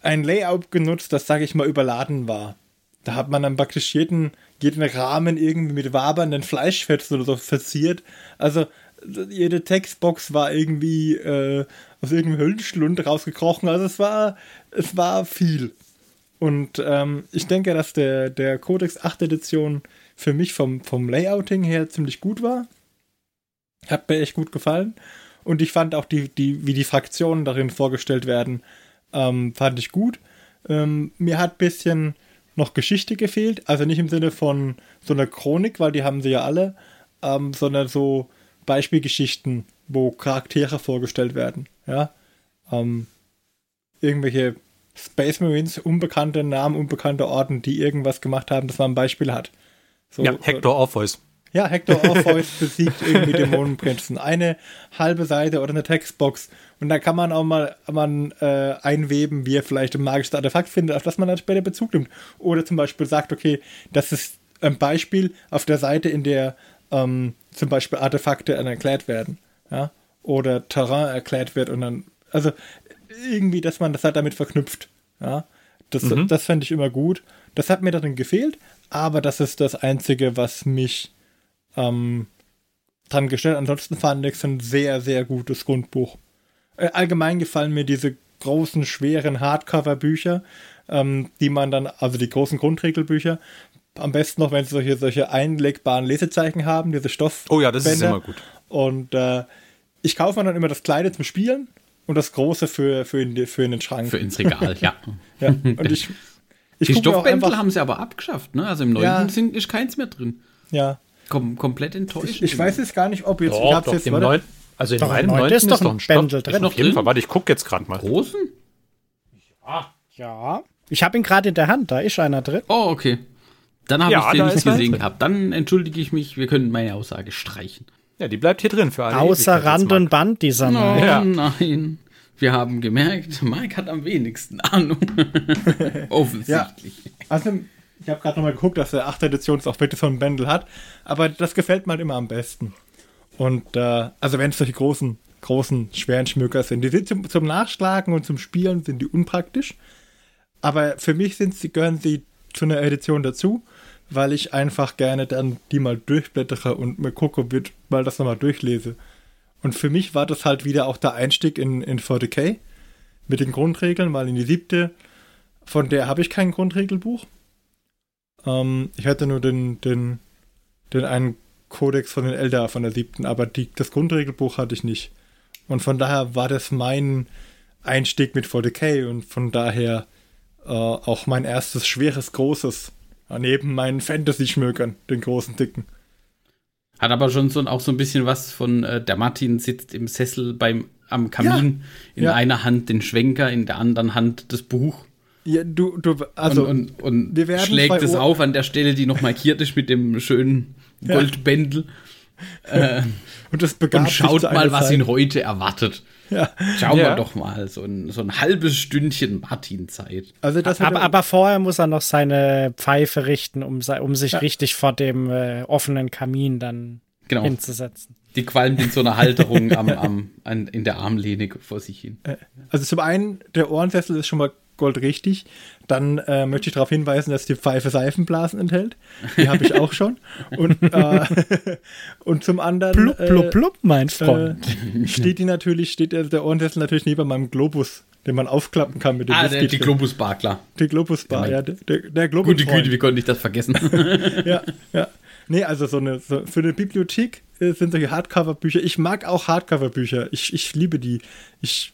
ein Layout genutzt, das, sage ich mal, überladen war. Da hat man dann praktisch jeden, jeden Rahmen irgendwie mit wabernden Fleischfetzen oder so verziert. Also jede Textbox war irgendwie äh, aus irgendeinem Höllenschlund rausgekrochen. Also es war, es war viel. Und ähm, ich denke, dass der, der Codex 8 Edition für mich vom, vom Layouting her ziemlich gut war. Hat mir echt gut gefallen. Und ich fand auch, die, die, wie die Fraktionen darin vorgestellt werden, ähm, fand ich gut. Ähm, mir hat ein bisschen noch Geschichte gefehlt. Also nicht im Sinne von so einer Chronik, weil die haben sie ja alle ähm, sondern so Beispielgeschichten, wo Charaktere vorgestellt werden. Ja, ähm, irgendwelche Space Marines, unbekannte Namen, unbekannte Orten, die irgendwas gemacht haben, dass man ein Beispiel hat. So, ja, Hector Orpheus. Ja, Hector Orpheus besiegt irgendwie Dämonenprinzen. Eine halbe Seite oder eine Textbox. Und da kann man auch mal man, äh, einweben, wie er vielleicht ein magisches Artefakt findet, auf das man dann später Bezug nimmt. Oder zum Beispiel sagt, okay, das ist ein Beispiel auf der Seite, in der ähm, zum Beispiel Artefakte erklärt werden. Ja? Oder Terrain erklärt wird und dann, also irgendwie, dass man das halt damit verknüpft. Ja? Das, mhm. das fände ich immer gut. Das hat mir dann gefehlt, aber das ist das Einzige, was mich ähm, dran gestellt. Ansonsten fand ich es ein sehr, sehr gutes Grundbuch. Äh, allgemein gefallen mir diese großen, schweren Hardcover-Bücher, ähm, die man dann, also die großen Grundregelbücher, am besten noch, wenn sie solche, solche einlegbaren Lesezeichen haben, diese Stoff. Oh ja, das ist immer gut. Und äh, ich kaufe mir dann immer das Kleine zum Spielen und das Große für, für, in, für in den Schrank. Für ins Regal, ja. ja. Und ich, ich die Stoffbändel haben sie aber abgeschafft, ne? Also im neuen ja. sind, ist keins mehr drin. Ja. Kom komplett enttäuscht. Ich, ich, weiß jetzt gar nicht, ob jetzt. Doch, ich hab's doch, jetzt im neuen, also in doch, meinem neunten ist, doch ein Bändel drin. Auf jeden Fall, warte, ich gucke jetzt gerade mal. Großen? Ja. Ja. Ich habe ihn gerade in der Hand, da ist einer drin. Oh, okay. Dann habe ja, ich den nicht gesehen gehabt. Dann entschuldige ich mich, wir können meine Aussage streichen. Ja, die bleibt hier drin für alle. Außer Rand und Band dieser. Oh, ja. nein. Wir haben gemerkt, Mike hat am wenigsten Ahnung. Offensichtlich. Ja, also, ich habe gerade nochmal geguckt, dass der 8. Edition auch wirklich so ein Bändel hat. Aber das gefällt mir halt immer am besten. Und äh, also wenn es solche großen, großen, schweren Schmöker sind. Die sind zum, zum Nachschlagen und zum Spielen sind die unpraktisch. Aber für mich sind sie, gehören sie zu einer Edition dazu, weil ich einfach gerne dann die mal durchblättere und mir gucke, wird mal das nochmal durchlese. Und für mich war das halt wieder auch der Einstieg in, in 40k mit den Grundregeln, weil in die siebte, von der habe ich kein Grundregelbuch. Ähm, ich hatte nur den, den, den einen Kodex von den Eldar von der siebten, aber die, das Grundregelbuch hatte ich nicht. Und von daher war das mein Einstieg mit 40k und von daher äh, auch mein erstes schweres, großes, neben meinen Fantasy-Schmökern, den großen, dicken. Hat aber schon so, auch so ein bisschen was von, äh, der Martin sitzt im Sessel beim, am Kamin, ja, in ja. einer Hand den Schwenker, in der anderen Hand das Buch. Ja, du, du, also, und, und, und schlägt es auf an der Stelle, die noch markiert ist mit dem schönen Goldbändel. Ja. Äh, und das und schaut mal, was ihn heute erwartet. Ja. Schauen ja. wir doch mal, so ein, so ein halbes Stündchen Martin-Zeit. Also das aber, aber vorher muss er noch seine Pfeife richten, um, um sich ja. richtig vor dem äh, offenen Kamin dann genau. hinzusetzen. Die qualmt in so einer Halterung am, am, an, in der Armlehne vor sich hin. Äh, also zum einen, der Ohrensessel ist schon mal goldrichtig. Dann äh, möchte ich darauf hinweisen, dass die Pfeife Seifenblasen enthält. Die habe ich auch schon. Und, äh, und zum anderen. Plupp, plupp, plupp, mein äh, Freund. Äh, steht die natürlich, steht der Ohrensessel natürlich neben meinem Globus, den man aufklappen kann mit dem Ah, der, die Globus-Bar, klar. Die Globus-Bar, ja. Der, der Globus Gute Güte, wie konnte ich das vergessen? ja, ja. Nee, also so eine, so für eine Bibliothek äh, sind solche Hardcover-Bücher. Ich mag auch Hardcover-Bücher. Ich, ich liebe die. Ich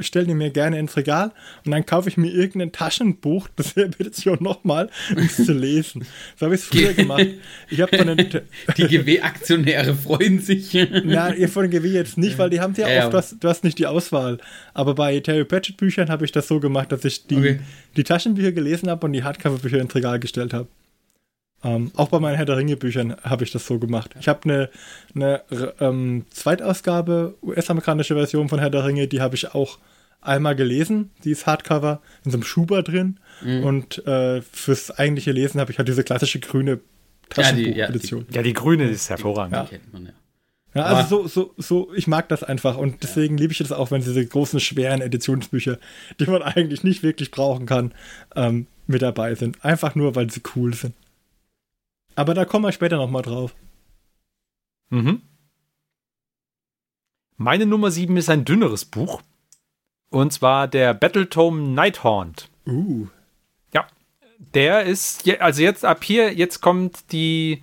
stelle die mir gerne ins Regal und dann kaufe ich mir irgendein Taschenbuch derselbe Edition nochmal, um es zu lesen. So habe ich es früher gemacht. Ich habe von den Die GW-Aktionäre freuen sich. Nein, ihr von den GW jetzt nicht, weil die haben ja, ja oft, du hast, du hast nicht die Auswahl. Aber bei Terry Pratchett Büchern habe ich das so gemacht, dass ich die, okay. die Taschenbücher gelesen habe und die Hardcover-Bücher ins Regal gestellt habe. Ähm, auch bei meinen Herr der Ringe Büchern habe ich das so gemacht. Ich habe eine, eine ähm, Zweitausgabe, US-amerikanische Version von Herr der Ringe, die habe ich auch einmal gelesen. Die ist Hardcover in so einem Schuber drin. Mhm. Und äh, fürs eigentliche Lesen habe ich halt diese klassische grüne Taschenbuch-Edition. Ja, ja, ja, die grüne ist hervorragend. Ja. Man, ja. Ja, also so, so, so, ich mag das einfach und deswegen liebe ich es auch, wenn diese großen, schweren Editionsbücher, die man eigentlich nicht wirklich brauchen kann, ähm, mit dabei sind. Einfach nur, weil sie cool sind. Aber da kommen wir später nochmal drauf. Mhm. Meine Nummer 7 ist ein dünneres Buch. Und zwar der Battletome Nighthaunt. Uh. Ja. Der ist, also jetzt ab hier, jetzt kommt die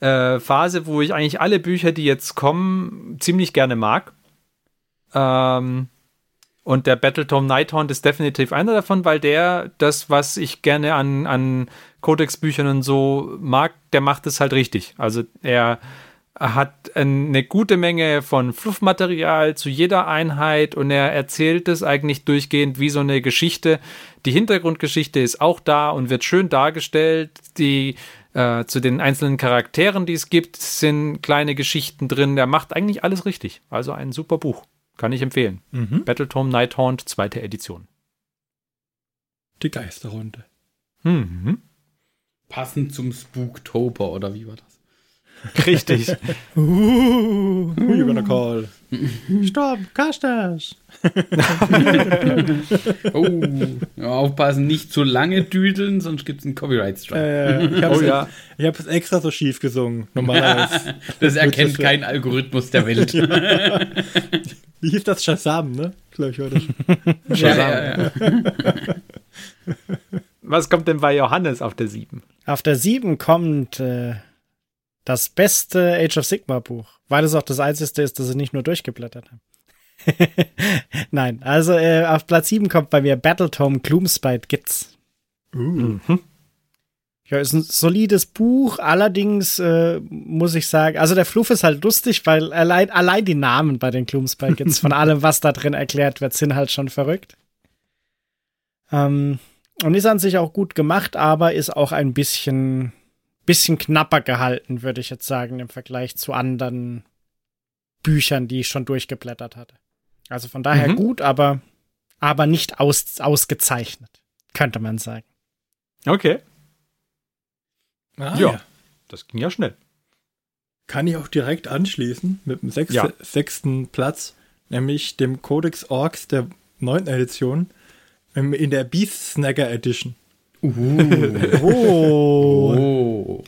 äh, Phase, wo ich eigentlich alle Bücher, die jetzt kommen, ziemlich gerne mag. Ähm, und der Battletome Nighthaunt ist definitiv einer davon, weil der das, was ich gerne an, an Codex-Büchern und so mag, der macht es halt richtig. Also er hat eine gute Menge von Fluffmaterial zu jeder Einheit und er erzählt es eigentlich durchgehend wie so eine Geschichte. Die Hintergrundgeschichte ist auch da und wird schön dargestellt. Die äh, zu den einzelnen Charakteren, die es gibt, sind kleine Geschichten drin. Der macht eigentlich alles richtig. Also ein super Buch. Kann ich empfehlen. Mhm. Battletome Nighthaunt, zweite Edition. Die Geisterrunde. Mhm. Passend zum Spooktober, oder wie war das? Richtig. uh, who you gonna call? Stopp, Kastas. oh, ja, aufpassen, nicht zu lange düdeln, sonst gibt es einen Copyright-Strike. Äh, ich habe oh, ja. es extra so schief gesungen, normalerweise. das erkennt kein Algorithmus der Welt. Wie hieß das? Shazam, ne? Glaube ich, war das. Shazam. Ja, ja, Was kommt denn bei Johannes auf der 7? Auf der 7 kommt äh, das beste Age of Sigma Buch, weil es auch das einzige ist, das ich nicht nur durchgeblättert habe. Nein, also äh, auf Platz 7 kommt bei mir Battletome Gloomspite Gits. Uh. Mhm. Ja, ist ein solides Buch, allerdings äh, muss ich sagen, also der Fluff ist halt lustig, weil allein, allein die Namen bei den Gloomspite Gits von allem, was da drin erklärt wird, sind halt schon verrückt. Ähm, und ist an sich auch gut gemacht, aber ist auch ein bisschen bisschen knapper gehalten, würde ich jetzt sagen, im Vergleich zu anderen Büchern, die ich schon durchgeblättert hatte. Also von daher mhm. gut, aber, aber nicht aus, ausgezeichnet, könnte man sagen. Okay. Ah, ja, ja, das ging ja schnell. Kann ich auch direkt anschließen mit dem sechste, ja. sechsten Platz, nämlich dem Codex Orks der neunten Edition in der Beast Snagger Edition. Uh. oh.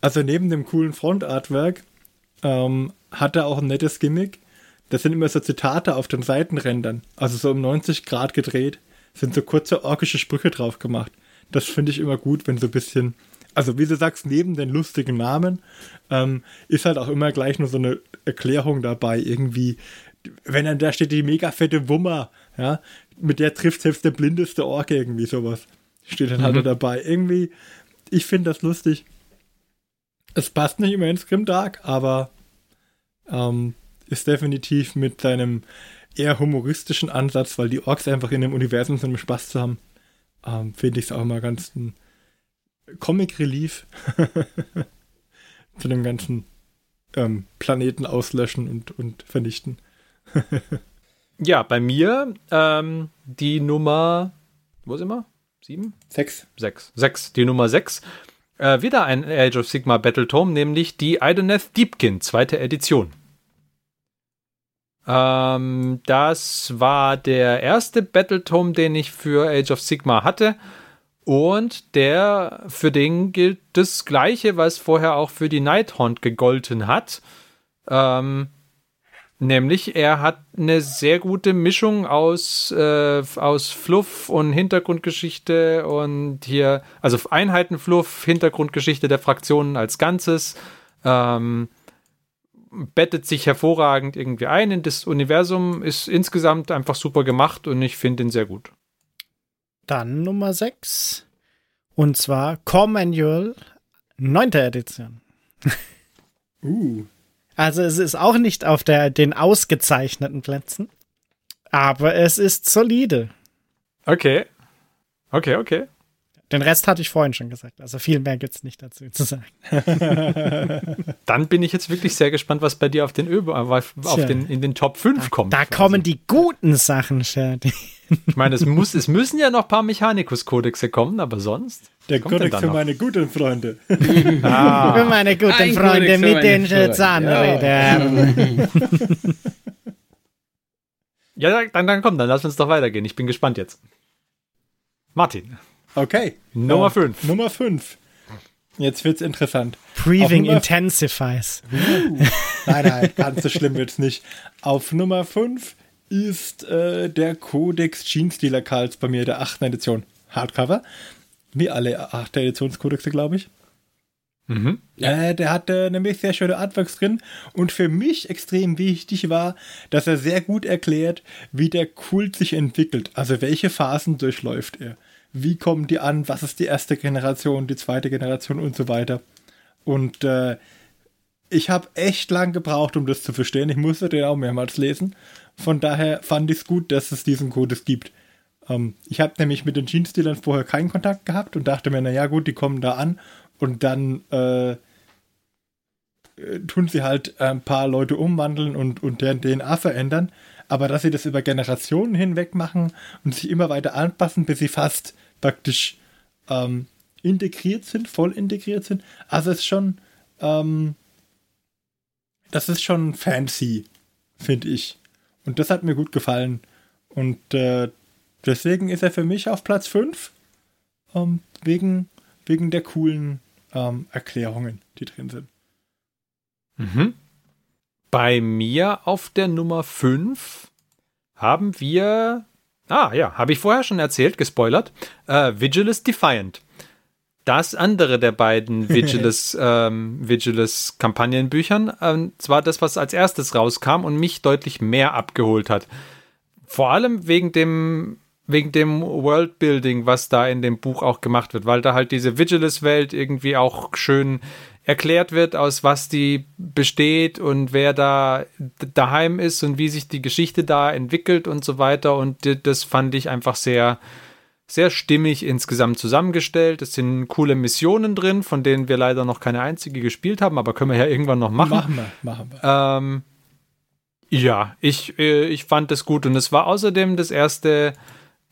Also neben dem coolen Frontartwerk ähm, hat er auch ein nettes Gimmick. Das sind immer so Zitate auf den Seitenrändern, also so um 90 Grad gedreht, sind so kurze orkische Sprüche drauf gemacht. Das finde ich immer gut, wenn so ein bisschen, also wie du sagst, neben den lustigen Namen ähm, ist halt auch immer gleich nur so eine Erklärung dabei. Irgendwie, wenn dann da steht die mega fette Wummer, ja, mit der trifft selbst der blindeste Ork irgendwie sowas steht dann halt mhm. dabei. Irgendwie, ich finde das lustig. Es passt nicht immer ins Grimdark, aber ähm, ist definitiv mit seinem eher humoristischen Ansatz, weil die Orks einfach in dem Universum sind, um Spaß zu haben, ähm, finde ich es auch immer ganz ein Comic Relief zu dem ganzen ähm, Planeten auslöschen und, und vernichten. ja, bei mir ähm, die Nummer, wo ist immer? sieben? Sechs. Sechs. Sechs. Die Nummer sechs. Äh, wieder ein Age of Sigma Battletome, nämlich die Idoneth Deepkin, zweite Edition. Ähm, das war der erste Battletome, den ich für Age of Sigma hatte. Und der, für den gilt das Gleiche, was vorher auch für die Nighthaunt gegolten hat. Ähm, Nämlich, er hat eine sehr gute Mischung aus, äh, aus Fluff und Hintergrundgeschichte und hier, also Einheitenfluff, Hintergrundgeschichte der Fraktionen als Ganzes. Ähm, bettet sich hervorragend irgendwie ein in das Universum, ist insgesamt einfach super gemacht und ich finde ihn sehr gut. Dann Nummer 6. Und zwar Core Manual, 9. Edition. uh. Also es ist auch nicht auf der, den ausgezeichneten Plätzen, aber es ist solide. Okay. Okay, okay. Den Rest hatte ich vorhin schon gesagt. Also viel mehr gibt es nicht dazu zu sagen. Dann bin ich jetzt wirklich sehr gespannt, was bei dir auf den, Öbe, auf den in den Top 5 kommt. Da kommen die guten Sachen, Sherdy. Ich meine, es, muss, es müssen ja noch ein paar Mechanicus-Kodexe kommen, aber sonst. Der Kodex für meine guten Freunde. ah. Für meine guten Ein Freunde mit den Zahnrädern. Ja, dann, dann komm, dann lass uns doch weitergehen. Ich bin gespannt jetzt. Martin. Okay. Nummer 5. Uh, Nummer 5. Jetzt wird's interessant. Breathing intensifies. Uh, nein, nein, ganz so schlimm wird's nicht. Auf Nummer 5 ist äh, der Codex Jeanstealer Karls bei mir der 8. Edition. Hardcover. Wie alle 8. Editionskodexe, glaube ich. Mhm. Äh, der hatte nämlich sehr schöne Artworks drin und für mich extrem wichtig war, dass er sehr gut erklärt, wie der Kult sich entwickelt, also welche Phasen durchläuft er, wie kommen die an, was ist die erste Generation, die zweite Generation und so weiter. Und äh, ich habe echt lang gebraucht, um das zu verstehen. Ich musste den auch mehrmals lesen. Von daher fand ich es gut, dass es diesen Codes gibt. Ähm, ich habe nämlich mit den Jeans-Dealern vorher keinen Kontakt gehabt und dachte mir, naja gut, die kommen da an und dann äh, tun sie halt ein paar Leute umwandeln und, und deren DNA verändern. Aber dass sie das über Generationen hinweg machen und sich immer weiter anpassen, bis sie fast praktisch ähm, integriert sind, voll integriert sind. Also es ist schon, ähm, das ist schon fancy, finde ich. Und das hat mir gut gefallen. Und äh, deswegen ist er für mich auf Platz 5. Ähm, wegen, wegen der coolen ähm, Erklärungen, die drin sind. Mhm. Bei mir auf der Nummer 5 haben wir. Ah, ja, habe ich vorher schon erzählt, gespoilert. Äh, Vigilus Defiant. Das andere der beiden Vigilus, ähm, Vigilus Kampagnenbüchern, ähm, zwar das, was als erstes rauskam und mich deutlich mehr abgeholt hat. Vor allem wegen dem wegen dem Worldbuilding, was da in dem Buch auch gemacht wird, weil da halt diese Vigilus-Welt irgendwie auch schön erklärt wird, aus was die besteht und wer da daheim ist und wie sich die Geschichte da entwickelt und so weiter. Und das fand ich einfach sehr, sehr stimmig insgesamt zusammengestellt. Es sind coole Missionen drin, von denen wir leider noch keine einzige gespielt haben, aber können wir ja irgendwann noch machen. Machen wir, machen wir. Ähm, ja, ich, äh, ich fand es gut und es war außerdem das erste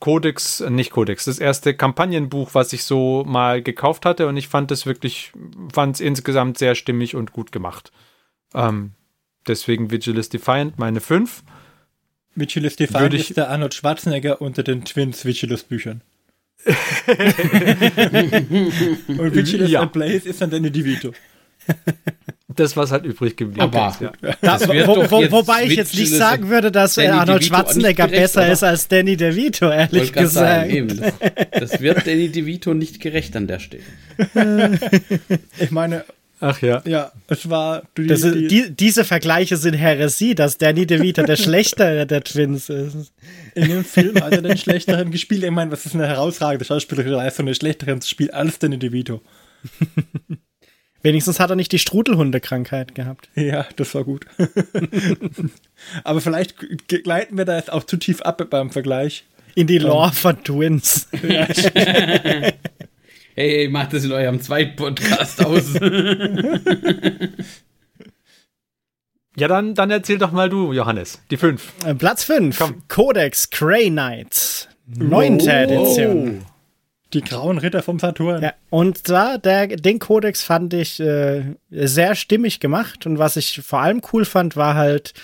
Codex, äh, nicht Codex, das erste Kampagnenbuch, was ich so mal gekauft hatte und ich fand es wirklich, fand es insgesamt sehr stimmig und gut gemacht. Ähm, deswegen Vigilus Defiant meine 5. Vigilus Defiant ist der Arnold Schwarzenegger unter den Twins Vigilus Büchern. und Vigilus ja. and Blaze ist dann Danny DeVito. Das, was halt übrig geblieben Aber, ist. Ja. Da, wo, wo, wobei ich jetzt nicht sagen würde, dass Danny Arnold Schwarzenegger besser ist als Danny DeVito, ehrlich gesagt. Sagen, eben, das, das, wird Danny DeVito nicht gerecht an der Stelle. ich meine. Ach ja. Ja, es war. Die, ist, die, diese Vergleiche sind Heresie, dass Danny DeVito der Schlechtere der Twins ist. In dem Film hat er den Schlechteren gespielt. Ich meine, was ist eine herausragende schauspielerische Leistung, den Schlechteren zu spielen als Danny DeVito. Wenigstens hat er nicht die Strudelhundekrankheit gehabt. Ja, das war gut. Aber vielleicht gleiten wir da jetzt auch zu tief ab beim Vergleich. In die Lore um. von Twins. hey, hey, macht das in eurem zweiten Podcast aus. ja, dann, dann erzähl doch mal du, Johannes. Die 5. Äh, Platz 5. Codex Grey Knight. Neunte oh. Edition. Die grauen Ritter vom Saturn. Ja, und da, der, den Kodex fand ich äh, sehr stimmig gemacht. Und was ich vor allem cool fand, war halt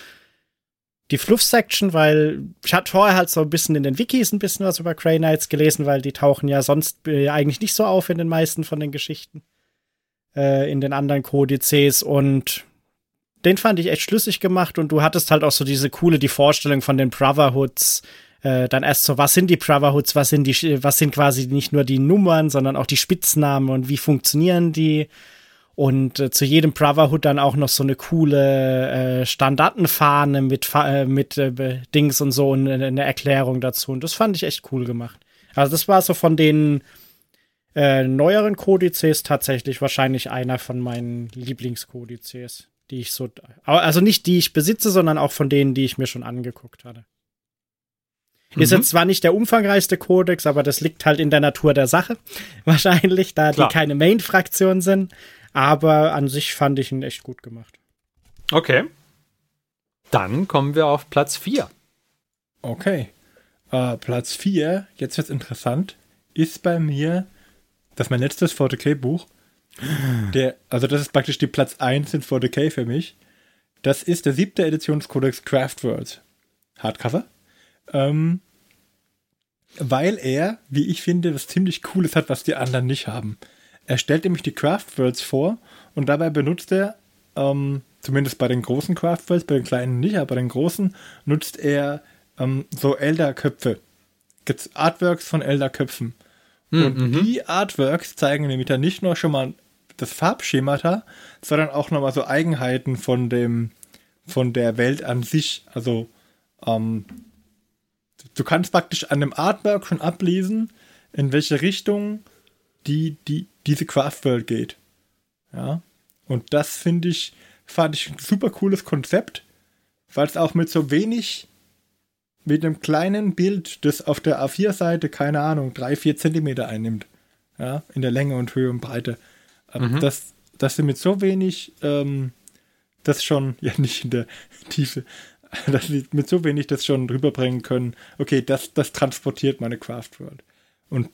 die Fluff-Section, weil ich hatte vorher halt so ein bisschen in den Wikis ein bisschen was über Grey Knights gelesen, weil die tauchen ja sonst äh, eigentlich nicht so auf in den meisten von den Geschichten. Äh, in den anderen Kodizes. Und den fand ich echt schlüssig gemacht. Und du hattest halt auch so diese coole, die Vorstellung von den Brotherhoods äh, dann erst so, was sind die Brotherhoods, was sind die, was sind quasi nicht nur die Nummern, sondern auch die Spitznamen und wie funktionieren die? Und äh, zu jedem Brotherhood dann auch noch so eine coole äh, Standartenfahne mit, äh, mit äh, Dings und so und eine Erklärung dazu. Und das fand ich echt cool gemacht. Also das war so von den äh, neueren Kodizes tatsächlich wahrscheinlich einer von meinen Lieblingskodizes, die ich so, also nicht die ich besitze, sondern auch von denen, die ich mir schon angeguckt hatte. Mhm. Ist jetzt zwar nicht der umfangreichste Kodex, aber das liegt halt in der Natur der Sache. Wahrscheinlich, da Klar. die keine Main-Fraktion sind. Aber an sich fand ich ihn echt gut gemacht. Okay. Dann kommen wir auf Platz 4. Okay. Uh, Platz 4, jetzt wird's interessant, ist bei mir, das ist mein letztes 40k-Buch. Der, also das ist praktisch die Platz 1 in 40k für mich. Das ist der siebte Editionskodex Craftworld. Hardcover. Ähm, weil er, wie ich finde, was ziemlich Cooles hat, was die anderen nicht haben. Er stellt nämlich die Craftworlds vor und dabei benutzt er, ähm, zumindest bei den großen Craftworlds, bei den kleinen nicht, aber bei den großen, nutzt er ähm, so Elder-Köpfe. Artworks von Elder-Köpfen. Hm, und mhm. die Artworks zeigen nämlich dann nicht nur schon mal das Farbschemata, sondern auch nochmal so Eigenheiten von dem, von der Welt an sich. Also ähm, du kannst praktisch an dem Artwork schon ablesen, in welche Richtung die, die, diese Craftworld geht. Ja. Und das finde ich, fand ich ein super cooles Konzept, weil es auch mit so wenig, mit einem kleinen Bild, das auf der A4-Seite, keine Ahnung, drei, vier Zentimeter einnimmt. Ja, in der Länge und Höhe und Breite. Mhm. dass, dass sie mit so wenig ähm, das schon, ja nicht in der Tiefe, dass sie mit so wenig das schon rüberbringen können, okay, das, das transportiert meine Craft World. Und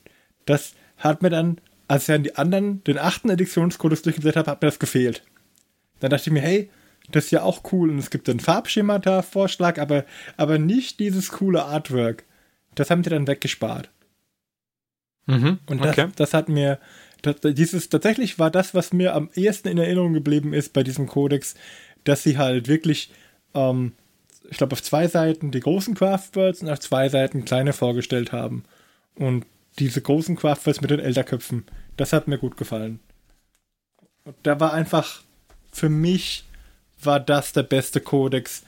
das hat mir dann, als ich dann die anderen, den achten Editionskodus durchgesetzt habe, hat mir das gefehlt. Dann dachte ich mir, hey, das ist ja auch cool und es gibt einen Farbschemata-Vorschlag, aber, aber nicht dieses coole Artwork. Das haben sie dann weggespart. Mhm, und das, okay. das hat mir, das, dieses, tatsächlich war das, was mir am ehesten in Erinnerung geblieben ist bei diesem Kodex, dass sie halt wirklich, ähm, ich glaube, auf zwei Seiten die großen Craftworlds und auf zwei Seiten kleine vorgestellt haben. Und diese großen Craftworlds mit den Elterköpfen, das hat mir gut gefallen. Und da war einfach, für mich war das der beste Kodex.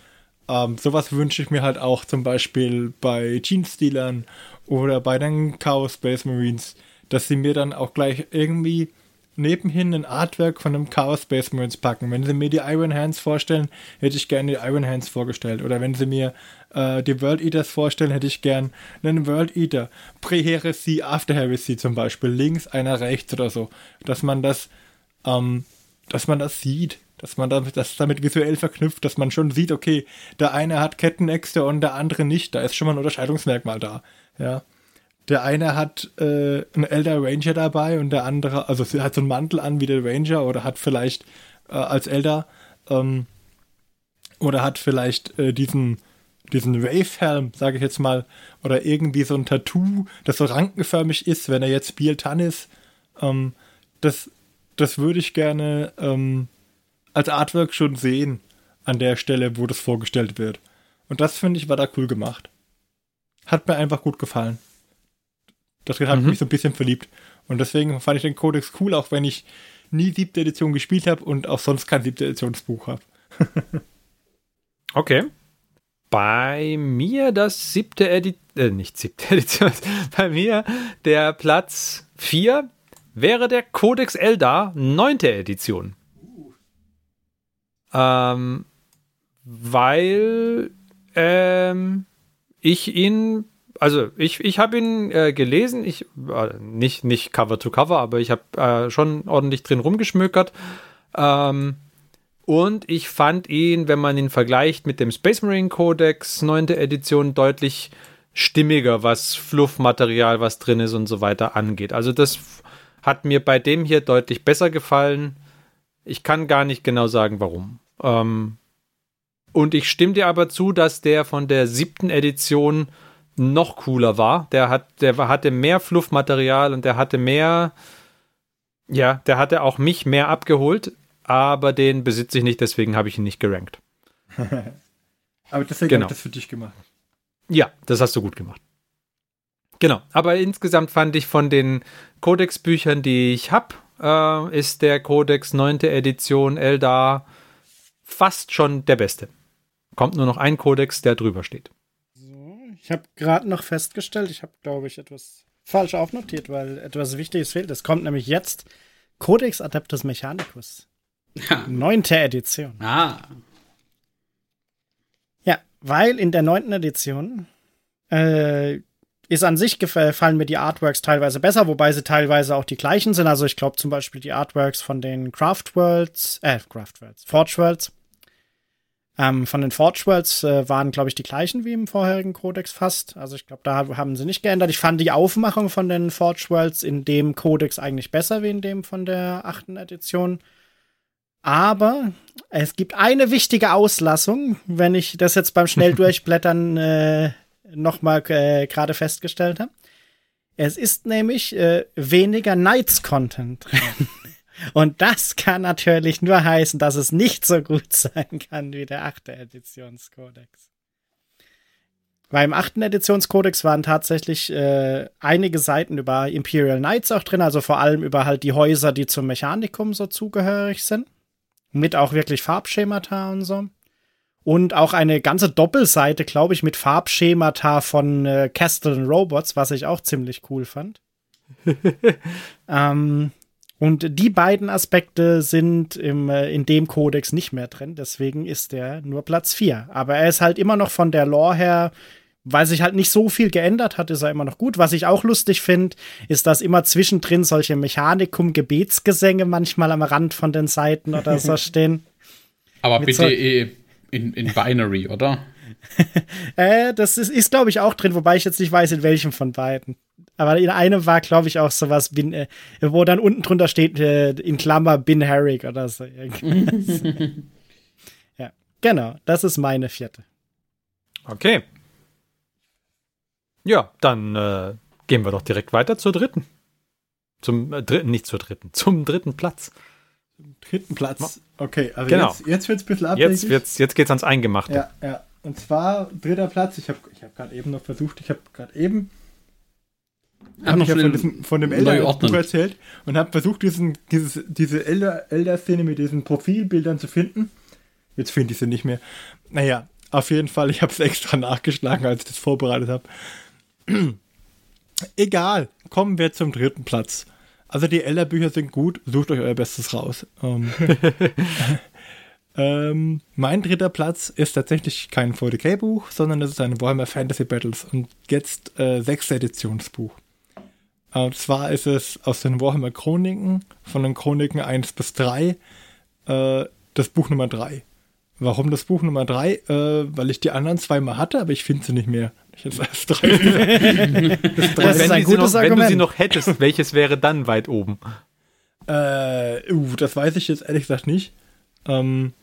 Ähm, sowas wünsche ich mir halt auch zum Beispiel bei Jeans-Stealern oder bei den Chaos Space Marines, dass sie mir dann auch gleich irgendwie nebenhin ein Artwork von einem Chaos Space Marines packen. Wenn sie mir die Iron Hands vorstellen, hätte ich gerne die Iron Hands vorgestellt. Oder wenn sie mir äh, die World Eaters vorstellen, hätte ich gern einen World Eater. Pre-Heresy, After Heresy zum Beispiel. Links, einer rechts oder so. Dass man das, ähm, dass man das sieht. Dass man damit, das damit visuell verknüpft, dass man schon sieht, okay, der eine hat Kettenäxte und der andere nicht. Da ist schon mal ein Unterscheidungsmerkmal da. Ja. Der eine hat äh, einen Elder Ranger dabei und der andere, also hat so einen Mantel an wie der Ranger oder hat vielleicht äh, als Elder ähm, oder hat vielleicht äh, diesen diesen Wave-Helm, sage ich jetzt mal, oder irgendwie so ein Tattoo, das so rankenförmig ist, wenn er jetzt Bieltan ist. Ähm, das, das würde ich gerne ähm, als Artwork schon sehen an der Stelle, wo das vorgestellt wird. Und das finde ich war da cool gemacht. Hat mir einfach gut gefallen. Das hat mhm. mich so ein bisschen verliebt. Und deswegen fand ich den Codex cool, auch wenn ich nie siebte Edition gespielt habe und auch sonst kein siebte Editionsbuch habe. okay. Bei mir das siebte Edition, äh, nicht siebte Edition, bei mir der Platz 4 wäre der Codex Eldar, neunte Edition. Uh. Ähm, weil ähm, ich ihn also ich, ich habe ihn äh, gelesen, ich äh, nicht, nicht Cover to Cover, aber ich habe äh, schon ordentlich drin rumgeschmökert. Ähm, und ich fand ihn, wenn man ihn vergleicht mit dem Space Marine Codex 9. Edition, deutlich stimmiger, was Fluffmaterial, was drin ist und so weiter angeht. Also das hat mir bei dem hier deutlich besser gefallen. Ich kann gar nicht genau sagen, warum. Ähm, und ich stimme dir aber zu, dass der von der siebten Edition noch cooler war. Der hat, der hatte mehr Fluffmaterial und der hatte mehr, ja, der hatte auch mich mehr abgeholt, aber den besitze ich nicht, deswegen habe ich ihn nicht gerankt. aber deswegen genau. habe ich das für dich gemacht. Ja, das hast du gut gemacht. Genau, aber insgesamt fand ich von den Codex-Büchern, die ich habe, äh, ist der Codex 9. Edition Eldar fast schon der beste. Kommt nur noch ein Codex, der drüber steht. Ich habe gerade noch festgestellt, ich habe, glaube ich, etwas falsch aufnotiert, weil etwas Wichtiges fehlt. Es kommt nämlich jetzt Codex Adeptus Mechanicus. Ja. Neunte Edition. Ah. Ja, weil in der neunten Edition äh, ist an sich gefallen mir die Artworks teilweise besser, wobei sie teilweise auch die gleichen sind. Also ich glaube zum Beispiel die Artworks von den Craft Worlds, äh, Craft Worlds, Forge Worlds ähm, von den Forge Worlds äh, waren, glaube ich, die gleichen wie im vorherigen Codex fast. Also ich glaube, da haben sie nicht geändert. Ich fand die Aufmachung von den Forge Worlds in dem Codex eigentlich besser wie in dem von der achten Edition. Aber es gibt eine wichtige Auslassung, wenn ich das jetzt beim Schnelldurchblättern äh, nochmal äh, gerade festgestellt habe. Es ist nämlich äh, weniger Knights-Content drin. Und das kann natürlich nur heißen, dass es nicht so gut sein kann wie der achte Editionskodex. Weil im achten Editionskodex waren tatsächlich äh, einige Seiten über Imperial Knights auch drin, also vor allem über halt die Häuser, die zum Mechanikum so zugehörig sind. Mit auch wirklich Farbschemata und so. Und auch eine ganze Doppelseite, glaube ich, mit Farbschemata von äh, Castle Robots, was ich auch ziemlich cool fand. ähm, Und die beiden Aspekte sind im, äh, in dem Kodex nicht mehr drin, deswegen ist er nur Platz 4. Aber er ist halt immer noch von der Lore her, weil sich halt nicht so viel geändert hat, ist er immer noch gut. Was ich auch lustig finde, ist, dass immer zwischendrin solche Mechanikum-Gebetsgesänge manchmal am Rand von den Seiten oder so stehen. Aber Mit bitte so eh in, in Binary, oder? äh, das ist, ist glaube ich, auch drin, wobei ich jetzt nicht weiß, in welchem von beiden. Aber in einem war, glaube ich, auch sowas, bin, äh, wo dann unten drunter steht, äh, in Klammer, Bin Herrick oder so. ja, genau. Das ist meine vierte. Okay. Ja, dann äh, gehen wir doch direkt weiter zur dritten. Zum äh, dritten, nicht zur dritten, zum dritten Platz. Zum dritten Platz. Okay, also genau. jetzt, jetzt wird es ein bisschen abwegig. Jetzt, jetzt, jetzt geht es ans Eingemachte. Ja, ja. Und zwar dritter Platz. Ich habe ich hab gerade eben noch versucht, ich habe gerade eben habe ich ja von, diesem, von dem Elder-Buch erzählt und habe versucht, diesen, dieses, diese Elder-Szene mit diesen Profilbildern zu finden. Jetzt finde ich sie nicht mehr. Naja, auf jeden Fall, ich habe es extra nachgeschlagen, als ich das vorbereitet habe. Egal, kommen wir zum dritten Platz. Also die Elder-Bücher sind gut, sucht euch euer Bestes raus. Ähm, ähm, mein dritter Platz ist tatsächlich kein 40k-Buch, sondern es ist ein Warhammer Fantasy Battles und jetzt äh, sechste Editionsbuch. Und zwar ist es aus den Warhammer Chroniken, von den Chroniken 1 bis 3, äh, das Buch Nummer 3. Warum das Buch Nummer 3? Äh, weil ich die anderen zwei mal hatte, aber ich finde sie nicht mehr. Ich jetzt erst drei. das, das ist ein gutes noch, Argument. Wenn du sie noch hättest, welches wäre dann weit oben? Äh, uh, das weiß ich jetzt ehrlich gesagt nicht. Ähm,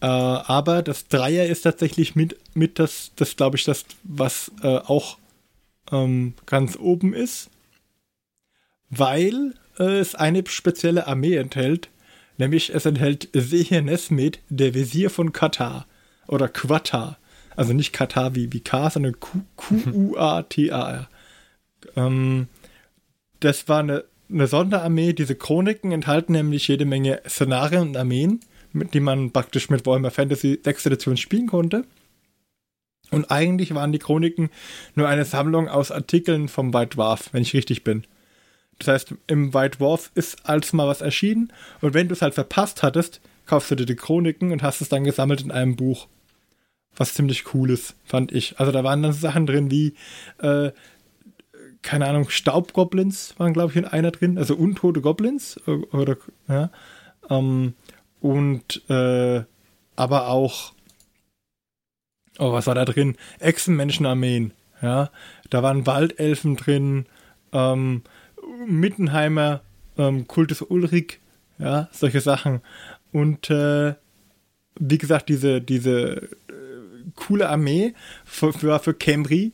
äh, aber das Dreier ist tatsächlich mit, mit das, das glaube ich, das, was äh, auch ähm, ganz oben ist, weil äh, es eine spezielle Armee enthält, nämlich es enthält Seher Nesmet, der Visier von Katar oder Quatar. Also nicht Katar wie, wie K, sondern Q-U-A-T-A-R. ähm, das war eine, eine Sonderarmee. Diese Chroniken enthalten nämlich jede Menge Szenarien und Armeen, mit die man praktisch mit Warhammer Fantasy 6 Edition spielen konnte. Und eigentlich waren die Chroniken nur eine Sammlung aus Artikeln vom White Dwarf, wenn ich richtig bin. Das heißt, im White Dwarf ist als mal was erschienen und wenn du es halt verpasst hattest, kaufst du dir die Chroniken und hast es dann gesammelt in einem Buch. Was ziemlich cool ist, fand ich. Also da waren dann Sachen drin wie, äh, keine Ahnung, Staubgoblins waren, glaube ich, in einer drin, also untote Goblins. Oder, ja. Ähm, und äh, aber auch oh, was war da drin? Echsenmenschenarmeen, ja. Da waren Waldelfen drin, ähm, Mittenheimer, ähm, Kultus Ulrich, ja, solche Sachen. Und äh, wie gesagt, diese, diese äh, coole Armee für, für, für Cambry,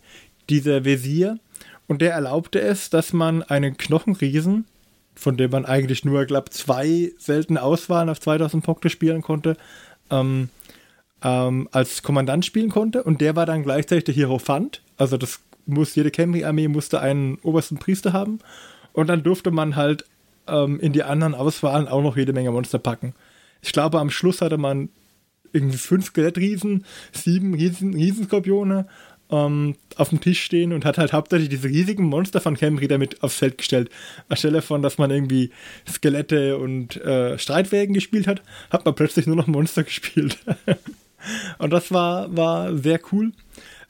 dieser Visier. Und der erlaubte es, dass man einen Knochenriesen, von dem man eigentlich nur, glaube zwei selten Auswahlen auf 2000 Punkte spielen konnte, ähm, ähm, als Kommandant spielen konnte und der war dann gleichzeitig der Hierophant. Also das muss jede Camry-Armee musste einen obersten Priester haben und dann durfte man halt ähm, in die anderen Auswahlen auch noch jede Menge Monster packen. Ich glaube, am Schluss hatte man irgendwie fünf Skelettriesen, sieben Riesen, Riesenskorpione ähm, auf dem Tisch stehen und hat halt hauptsächlich diese riesigen Monster von Camry damit aufs Feld gestellt. Anstelle von, dass man irgendwie Skelette und äh, Streitwägen gespielt hat, hat man plötzlich nur noch Monster gespielt. Und das war, war sehr cool.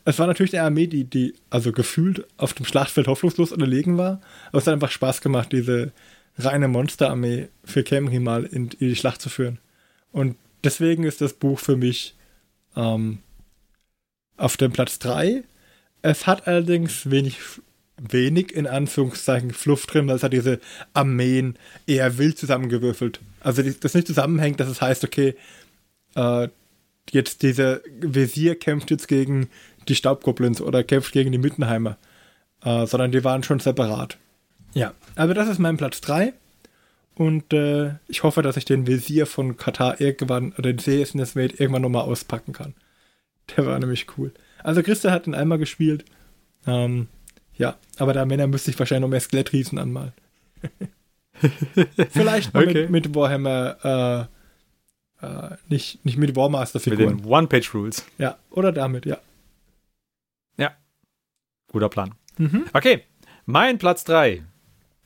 Es war natürlich eine Armee, die, die also gefühlt auf dem Schlachtfeld hoffnungslos unterlegen war. Aber es hat einfach Spaß gemacht, diese reine Monsterarmee für Camry mal in, in, die Schlacht zu führen. Und deswegen ist das Buch für mich ähm, auf dem Platz 3. Es hat allerdings wenig, wenig in Anführungszeichen Fluff drin, weil es hat diese Armeen eher wild zusammengewürfelt. Also das nicht zusammenhängt, dass es heißt, okay, äh, jetzt dieser Visier kämpft jetzt gegen die Staubgoblins oder kämpft gegen die Mittenheimer, äh, sondern die waren schon separat. Ja, aber das ist mein Platz 3. Und äh, ich hoffe, dass ich den Visier von Katar irgendwann, oder den Seesnesmate irgendwann nochmal auspacken kann. Der war nämlich cool. Also Christa hat ihn einmal gespielt. Ähm, ja, aber da Männer müsste ich wahrscheinlich noch mehr Skelettriesen anmalen. Vielleicht okay. mit, mit Warhammer äh, äh, nicht, nicht mit Warmaster-Figuren. Mit den One-Page-Rules. Ja, oder damit, ja. Ja. Guter Plan. Mhm. Okay, mein Platz 3.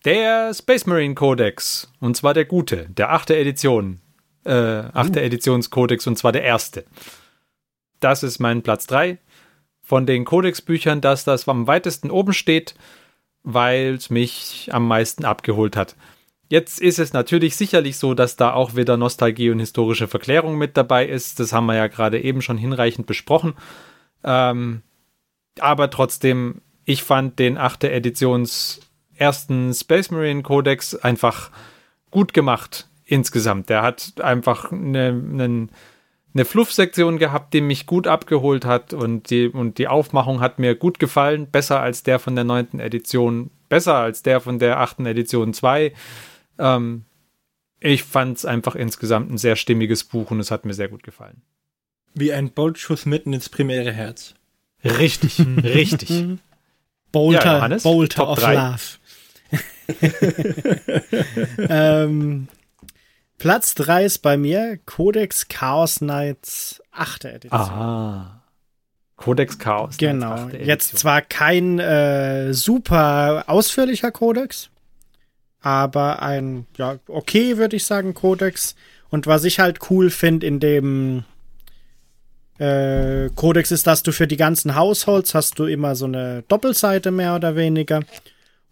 Der Space Marine Codex. Und zwar der gute, der achte Edition. Äh, achte uh. Editionskodex und zwar der erste. Das ist mein Platz 3 von den Codex-Büchern, dass das am weitesten oben steht, weil es mich am meisten abgeholt hat. Jetzt ist es natürlich sicherlich so, dass da auch wieder Nostalgie und historische Verklärung mit dabei ist. Das haben wir ja gerade eben schon hinreichend besprochen. Ähm, aber trotzdem, ich fand den 8. Editions ersten Space Marine Codex einfach gut gemacht insgesamt. Der hat einfach eine, eine, eine Fluff-Sektion gehabt, die mich gut abgeholt hat und die, und die Aufmachung hat mir gut gefallen. Besser als der von der 9. Edition, besser als der von der 8. Edition 2. Ähm, ich fand es einfach insgesamt ein sehr stimmiges Buch und es hat mir sehr gut gefallen. Wie ein Boltschuss mitten ins primäre Herz. Richtig, richtig. Bolter, ja, Johannes, Bolter Top of 3. Love. ähm, Platz 3 ist bei mir Codex Chaos Knights 8. Edition. Ah. Codex Chaos. Genau. Jetzt zwar kein äh, super ausführlicher Codex, aber ein, ja, okay, würde ich sagen, Codex. Und was ich halt cool finde in dem äh, ist, dass du für die ganzen Households hast du immer so eine Doppelseite mehr oder weniger.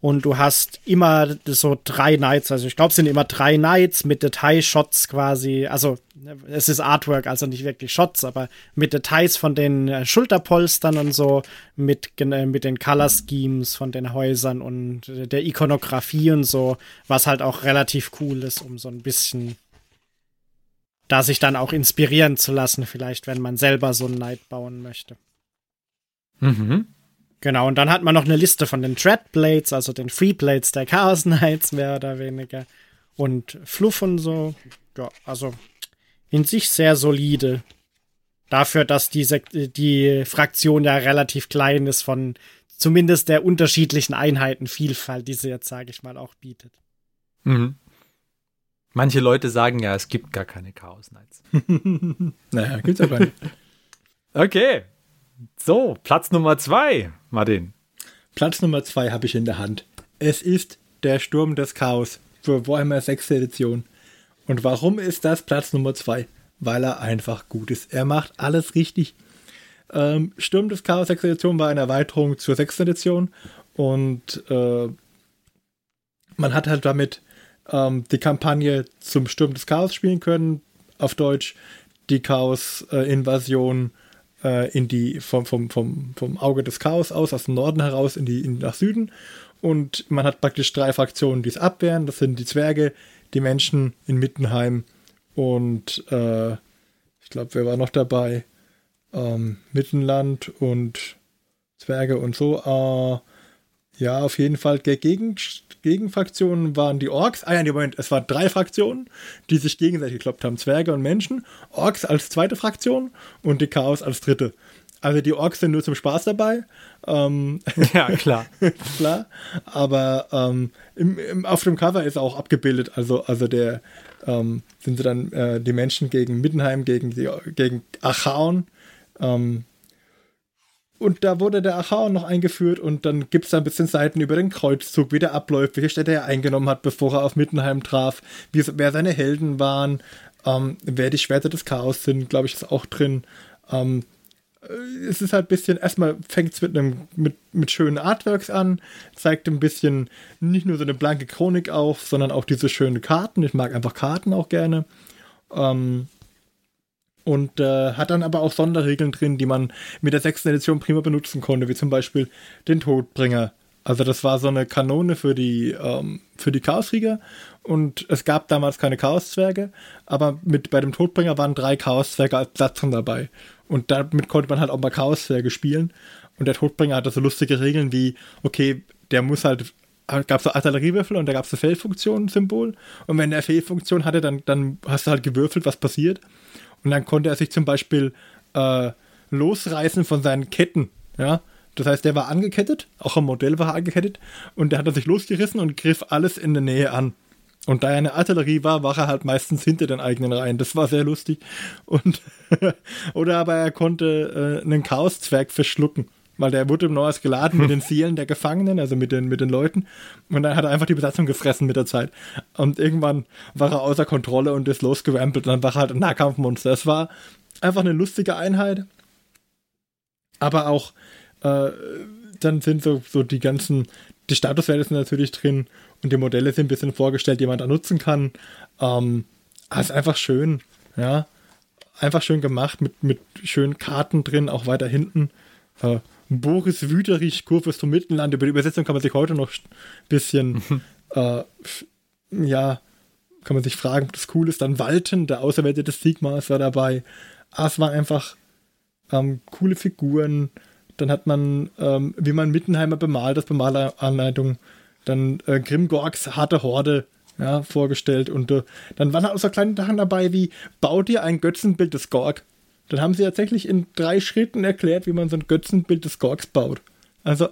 Und du hast immer so drei Knights, also ich glaube, es sind immer drei Knights mit Detailshots quasi. Also es ist Artwork, also nicht wirklich Shots, aber mit Details von den äh, Schulterpolstern und so, mit, äh, mit den Color Schemes von den Häusern und der Ikonografie und so, was halt auch relativ cool ist, um so ein bisschen da sich dann auch inspirieren zu lassen, vielleicht, wenn man selber so einen Knight bauen möchte. Mhm. Genau, und dann hat man noch eine Liste von den Dreadblades, also den Freeblades der Chaos Knights, mehr oder weniger. Und Fluff und so. Ja, also in sich sehr solide. Dafür, dass die, die Fraktion ja relativ klein ist von zumindest der unterschiedlichen Einheitenvielfalt, die sie jetzt, sage ich mal, auch bietet. Mhm. Manche Leute sagen ja, es gibt gar keine Chaos Knights. naja, gibt's aber nicht. Okay, so, Platz Nummer zwei, Martin. Platz Nummer zwei habe ich in der Hand. Es ist der Sturm des Chaos für Warhammer 6. Edition. Und warum ist das Platz Nummer zwei? Weil er einfach gut ist. Er macht alles richtig. Ähm, Sturm des Chaos 6. Edition war eine Erweiterung zur 6. Edition und äh, man hat halt damit ähm, die Kampagne zum Sturm des Chaos spielen können, auf Deutsch die Chaos-Invasion äh, äh, in die, vom, vom, vom, vom Auge des Chaos aus, aus dem Norden heraus in die, in, nach Süden. Und man hat praktisch drei Fraktionen, die es abwehren. Das sind die Zwerge, die Menschen in Mittenheim und äh, ich glaube, wer war noch dabei? Ähm, Mittenland und Zwerge und so. Äh, ja, auf jeden Fall. Gegen, Gegenfraktionen waren die Orks. Ah ja, Moment, es waren drei Fraktionen, die sich gegenseitig gekloppt haben. Zwerge und Menschen. Orks als zweite Fraktion und die Chaos als dritte. Also die Orks sind nur zum Spaß dabei. Ähm, ja, klar. klar. Aber ähm, im, im, auf dem Cover ist auch abgebildet, also, also der ähm, sind sie dann äh, die Menschen gegen Mittenheim, gegen, die, gegen Achaon. Ähm, und da wurde der Achaon noch eingeführt und dann gibt es da ein bisschen Seiten über den Kreuzzug, wie der abläuft, welche Städte er eingenommen hat, bevor er auf Mittenheim traf, wie, wer seine Helden waren, ähm, wer die Schwerter des Chaos sind, glaube ich, ist auch drin. Ähm, äh, es ist halt ein bisschen, erstmal fängt es mit mit, mit schönen Artworks an, zeigt ein bisschen nicht nur so eine blanke Chronik auf, sondern auch diese schönen Karten. Ich mag einfach Karten auch gerne. Ähm, und äh, hat dann aber auch Sonderregeln drin, die man mit der sechsten Edition prima benutzen konnte, wie zum Beispiel den Todbringer. Also das war so eine Kanone für die, ähm, für die Chaoskrieger und es gab damals keine Chaoszwerge, aber mit, bei dem Todbringer waren drei Chaoszwerge als Satzung dabei. Und damit konnte man halt auch mal Chaoszwerge spielen. Und der Todbringer hatte so lustige Regeln wie, okay, der muss halt gab es so Artilleriewürfel und da gab es eine Fehlfunktion-Symbol. Und wenn der Fehlfunktion hatte, dann, dann hast du halt gewürfelt, was passiert. Und dann konnte er sich zum Beispiel äh, losreißen von seinen Ketten. Ja, das heißt, der war angekettet, auch am Modell war er angekettet, und der hat er sich losgerissen und griff alles in der Nähe an. Und da er eine Artillerie war, war er halt meistens hinter den eigenen Reihen. Das war sehr lustig. Und oder aber er konnte äh, einen Chaoszwerg verschlucken. Weil der wurde im Neues geladen mit den Seelen der Gefangenen, also mit den, mit den Leuten. Und dann hat er einfach die Besatzung gefressen mit der Zeit. Und irgendwann war er außer Kontrolle und ist losgerampelt und dann war er halt ein Nahkampfmonster. Es war einfach eine lustige Einheit. Aber auch, äh, dann sind so, so die ganzen, die Statuswerte sind natürlich drin und die Modelle sind ein bisschen vorgestellt, die man da nutzen kann. Ähm, ist einfach schön, ja. Einfach schön gemacht, mit, mit schönen Karten drin, auch weiter hinten. Äh, Boris Wüterich, Kurve zum Mittelland. Über die Übersetzung kann man sich heute noch ein bisschen, äh, ja, kann man sich fragen, ob das cool ist. Dann Walten, der Auserwählte des Sigmas, war dabei. Ah, es waren einfach ähm, coole Figuren. Dann hat man, ähm, wie man Mittenheimer bemalt, das Bemalanleitung. Dann äh, Grimgorgs harte Horde ja, vorgestellt. Und äh, dann waren auch so kleine Sachen dabei wie, bau dir ein Götzenbild des Gorg. Dann haben sie tatsächlich in drei Schritten erklärt, wie man so ein Götzenbild des Gorgs baut. Also,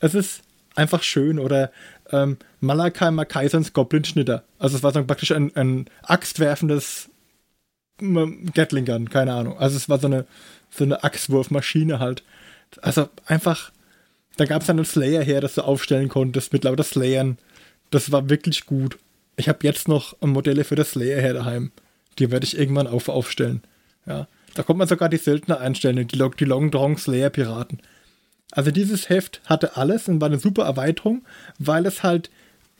es ist einfach schön. Oder ähm, Malakaimer Kaisers Goblin-Schnitter. Also, es war so praktisch ein, ein axtwerfendes Gatling Gun, keine Ahnung. Also, es war so eine, so eine Axtwurfmaschine halt. Also, einfach. Da gab es dann einen Slayer her, das du aufstellen konntest mit lauter Slayern. Das war wirklich gut. Ich habe jetzt noch Modelle für das Slayer her daheim. Die werde ich irgendwann auf, aufstellen. Ja. Da kommt man sogar die Söldner einstellen, die, die Long Drong Slayer Piraten. Also dieses Heft hatte alles und war eine super Erweiterung, weil es halt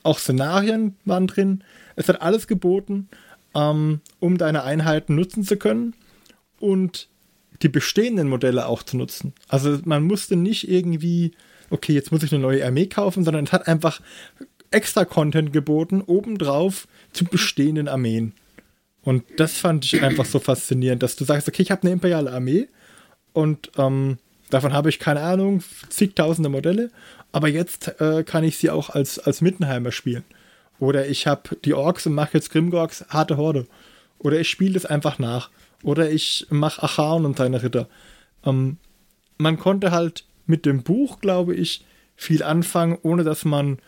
auch Szenarien waren drin. Es hat alles geboten, ähm, um deine Einheiten nutzen zu können und die bestehenden Modelle auch zu nutzen. Also man musste nicht irgendwie, okay, jetzt muss ich eine neue Armee kaufen, sondern es hat einfach extra Content geboten, obendrauf zu bestehenden Armeen. Und das fand ich einfach so faszinierend, dass du sagst, okay, ich habe eine imperiale Armee und ähm, davon habe ich keine Ahnung, zigtausende Modelle, aber jetzt äh, kann ich sie auch als, als Mittenheimer spielen. Oder ich habe die Orks und mache jetzt Grimgorks harte Horde. Oder ich spiele das einfach nach. Oder ich mache Achaon und seine Ritter. Ähm, man konnte halt mit dem Buch, glaube ich, viel anfangen, ohne dass man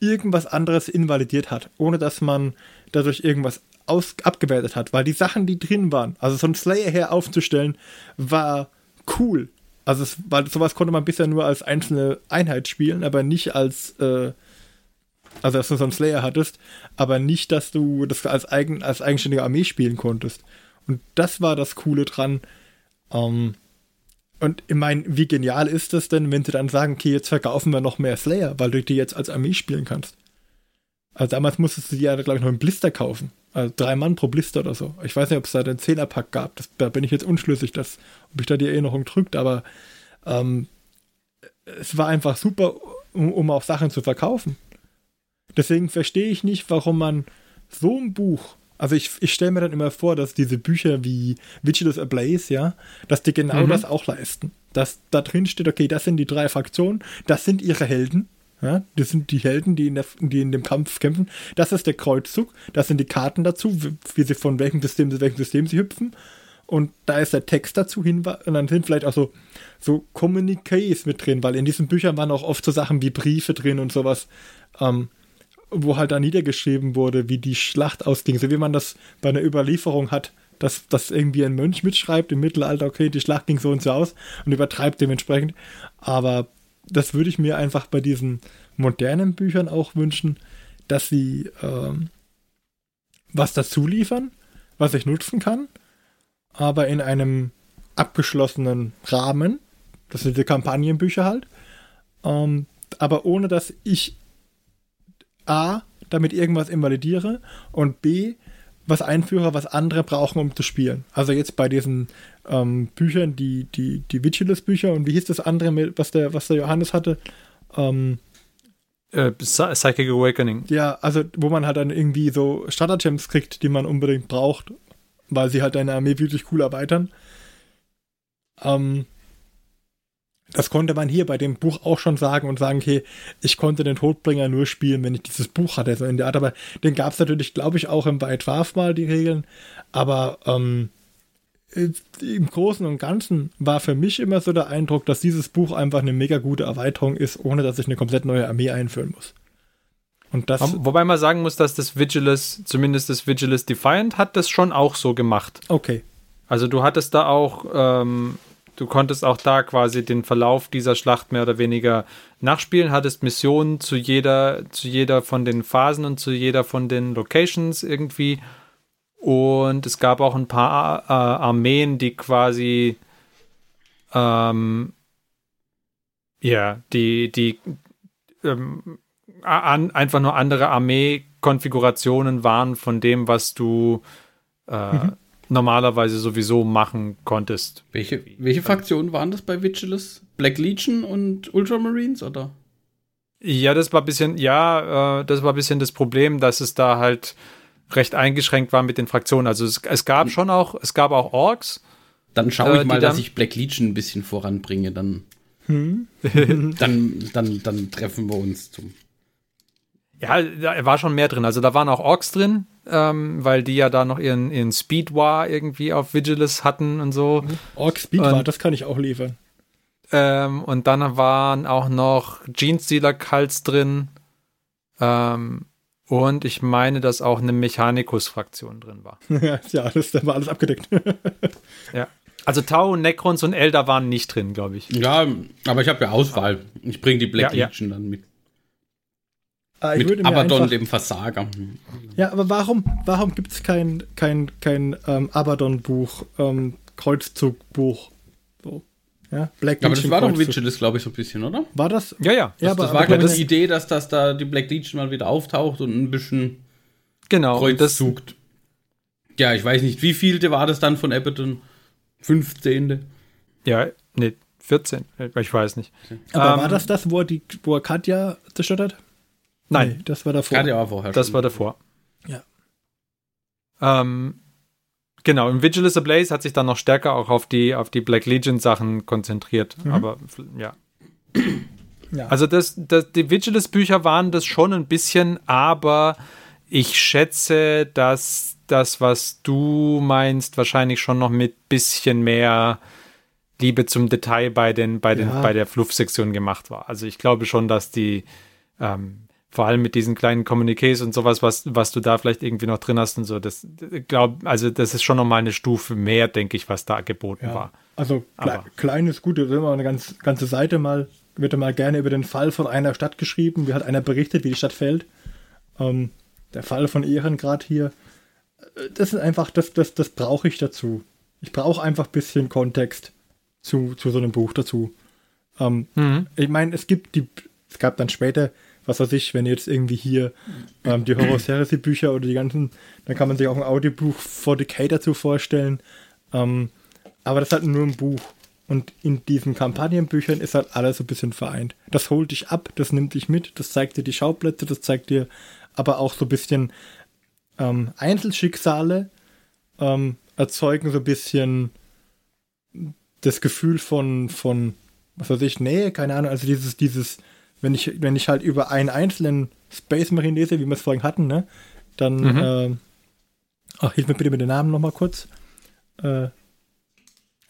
irgendwas anderes invalidiert hat. Ohne dass man dadurch irgendwas aus, abgewertet hat, weil die Sachen, die drin waren, also so ein Slayer her aufzustellen, war cool. Also es, weil sowas konnte man bisher nur als einzelne Einheit spielen, aber nicht als äh, also dass du so einen Slayer hattest, aber nicht, dass du das als, eigen, als eigenständige Armee spielen konntest. Und das war das Coole dran. Ähm, und ich meine, wie genial ist das denn, wenn sie dann sagen, okay, jetzt verkaufen wir noch mehr Slayer, weil du die jetzt als Armee spielen kannst. Also damals musstest du die ja, glaube ich, noch im Blister kaufen. Also drei Mann pro Blister oder so. Ich weiß nicht, ob es da den Zehnerpack gab. Das, da bin ich jetzt unschlüssig, dass, ob ich da die Erinnerung drückt, aber ähm, es war einfach super, um, um auch Sachen zu verkaufen. Deswegen verstehe ich nicht, warum man so ein Buch, also ich, ich stelle mir dann immer vor, dass diese Bücher wie Vigilus Ablaze, ja, dass die genau mhm. das auch leisten. Dass da drin steht, okay, das sind die drei Fraktionen, das sind ihre Helden, ja, das sind die Helden, die in, der, die in dem Kampf kämpfen. Das ist der Kreuzzug. Das sind die Karten dazu, wie sie von welchem System zu welchem System sie hüpfen. Und da ist der Text dazu hin. Und dann sind vielleicht auch so, so Communiqués mit drin, weil in diesen Büchern waren auch oft so Sachen wie Briefe drin und sowas, ähm, wo halt da niedergeschrieben wurde, wie die Schlacht ausging. So wie man das bei einer Überlieferung hat, dass, dass irgendwie ein Mönch mitschreibt im Mittelalter, okay, die Schlacht ging so und so aus und übertreibt dementsprechend. Aber das würde ich mir einfach bei diesen modernen Büchern auch wünschen, dass sie ähm, was dazu liefern, was ich nutzen kann, aber in einem abgeschlossenen Rahmen. Das sind die Kampagnenbücher halt. Ähm, aber ohne dass ich A, damit irgendwas invalidiere und B, was einführe, was andere brauchen, um zu spielen. Also jetzt bei diesen ähm, Büchern, die, die, die Vigilus-Bücher und wie hieß das andere, was der, was der Johannes hatte? Ähm, äh, Psychic Awakening. Ja, also wo man halt dann irgendwie so Stratagems kriegt, die man unbedingt braucht, weil sie halt deine Armee wirklich cool erweitern. Ähm, das konnte man hier bei dem Buch auch schon sagen und sagen, okay, ich konnte den Todbringer nur spielen, wenn ich dieses Buch hatte, so in der Art. Aber den gab es natürlich, glaube ich, auch im White Dwarf mal, die Regeln. Aber ähm, im Großen und Ganzen war für mich immer so der Eindruck, dass dieses Buch einfach eine mega gute Erweiterung ist, ohne dass ich eine komplett neue Armee einführen muss. Und das, Wobei man sagen muss, dass das Vigilus, zumindest das Vigilus Defiant, hat das schon auch so gemacht. Okay. Also du hattest da auch ähm, du konntest auch da quasi den Verlauf dieser Schlacht mehr oder weniger nachspielen, hattest Missionen zu jeder, zu jeder von den Phasen und zu jeder von den Locations irgendwie. Und es gab auch ein paar äh, Armeen, die quasi ähm, ja, die, die ähm, an, einfach nur andere Armee-Konfigurationen waren von dem, was du äh, mhm. Normalerweise sowieso machen konntest. Welche, welche Fraktionen waren das bei Vigilus? Black Legion und Ultramarines oder? Ja, das war ein bisschen, ja, äh, das war ein bisschen das Problem, dass es da halt recht eingeschränkt war mit den Fraktionen. Also es, es gab hm. schon auch, es gab auch Orks. Dann schaue ich äh, mal, dass ich Black Legion ein bisschen voranbringe, dann. Hm? dann, dann, dann treffen wir uns zum. Ja, da war schon mehr drin. Also da waren auch Orks drin, ähm, weil die ja da noch ihren, ihren Speed War irgendwie auf Vigilus hatten und so. Ork Speed War, das kann ich auch liefern. Ähm, und dann waren auch noch Genestealer Cults drin. Ähm, und ich meine, dass auch eine Mechanicus-Fraktion drin war. ja, das, da war alles abgedeckt. ja. Also Tau, Necrons und Elder waren nicht drin, glaube ich. Ja, aber ich habe ja Auswahl. Ich bringe die Black ja, Legion ja. dann mit. Ah, mit Abaddon, einfach, dem Versager. Ja, aber warum, warum gibt es kein, kein, kein ähm, Abaddon-Buch, ähm, Kreuzzug-Buch? So. Ja, Black Legion. Aber das war doch Vigilus, glaube ich, so ein bisschen, oder? War das? Ja, ja. Das, aber, das war, glaube ich, die Idee, dass das da die Black Legion mal wieder auftaucht und ein bisschen genau, Kreuzzug. Ja, ich weiß nicht, wie vielte war das dann von Abaddon? 15. Ja, nee, 14. Ich weiß nicht. Aber ähm, war das das, wo er, die, wo er Katja zerstört hat? Nein. Nee, das war davor. War vorher. Das schon. war davor. Ja. Ähm, genau, im Vigilus Ablaze hat sich dann noch stärker auch auf die, auf die Black Legion Sachen konzentriert. Mhm. Aber ja. ja. Also das, das, die Vigilus Bücher waren das schon ein bisschen, aber ich schätze, dass das, was du meinst, wahrscheinlich schon noch mit bisschen mehr Liebe zum Detail bei, den, bei, den, ja. bei der Fluff-Sektion gemacht war. Also ich glaube schon, dass die ähm, vor allem mit diesen kleinen Kommuniqués und sowas, was, was du da vielleicht irgendwie noch drin hast und so, das glaub, also das ist schon noch mal eine Stufe mehr, denke ich, was da geboten ja. war. Also kle klein ist gut, wird mal eine ganz, ganze Seite mal, wird mal gerne über den Fall von einer Stadt geschrieben, wie hat einer berichtet, wie die Stadt fällt. Ähm, der Fall von Ehrengrad hier, das ist einfach, das, das, das brauche ich dazu. Ich brauche einfach ein bisschen Kontext zu, zu so einem Buch dazu. Ähm, mhm. Ich meine, es gibt die, es gab dann später, was weiß ich, wenn jetzt irgendwie hier ähm, die Horror Heresy Bücher oder die ganzen, dann kann man sich auch ein Audiobuch for Decay dazu vorstellen. Ähm, aber das ist halt nur ein Buch. Und in diesen Kampagnenbüchern ist halt alles so ein bisschen vereint. Das holt dich ab, das nimmt dich mit, das zeigt dir die Schauplätze, das zeigt dir aber auch so ein bisschen, ähm, Einzelschicksale ähm, erzeugen so ein bisschen das Gefühl von, von, was weiß ich, Nähe, keine Ahnung, also dieses, dieses, wenn ich, wenn ich halt über einen einzelnen Space Marine lese, wie wir es vorhin hatten, ne, dann, mhm. äh, ach, hilf mir bitte mit den Namen nochmal kurz. Äh,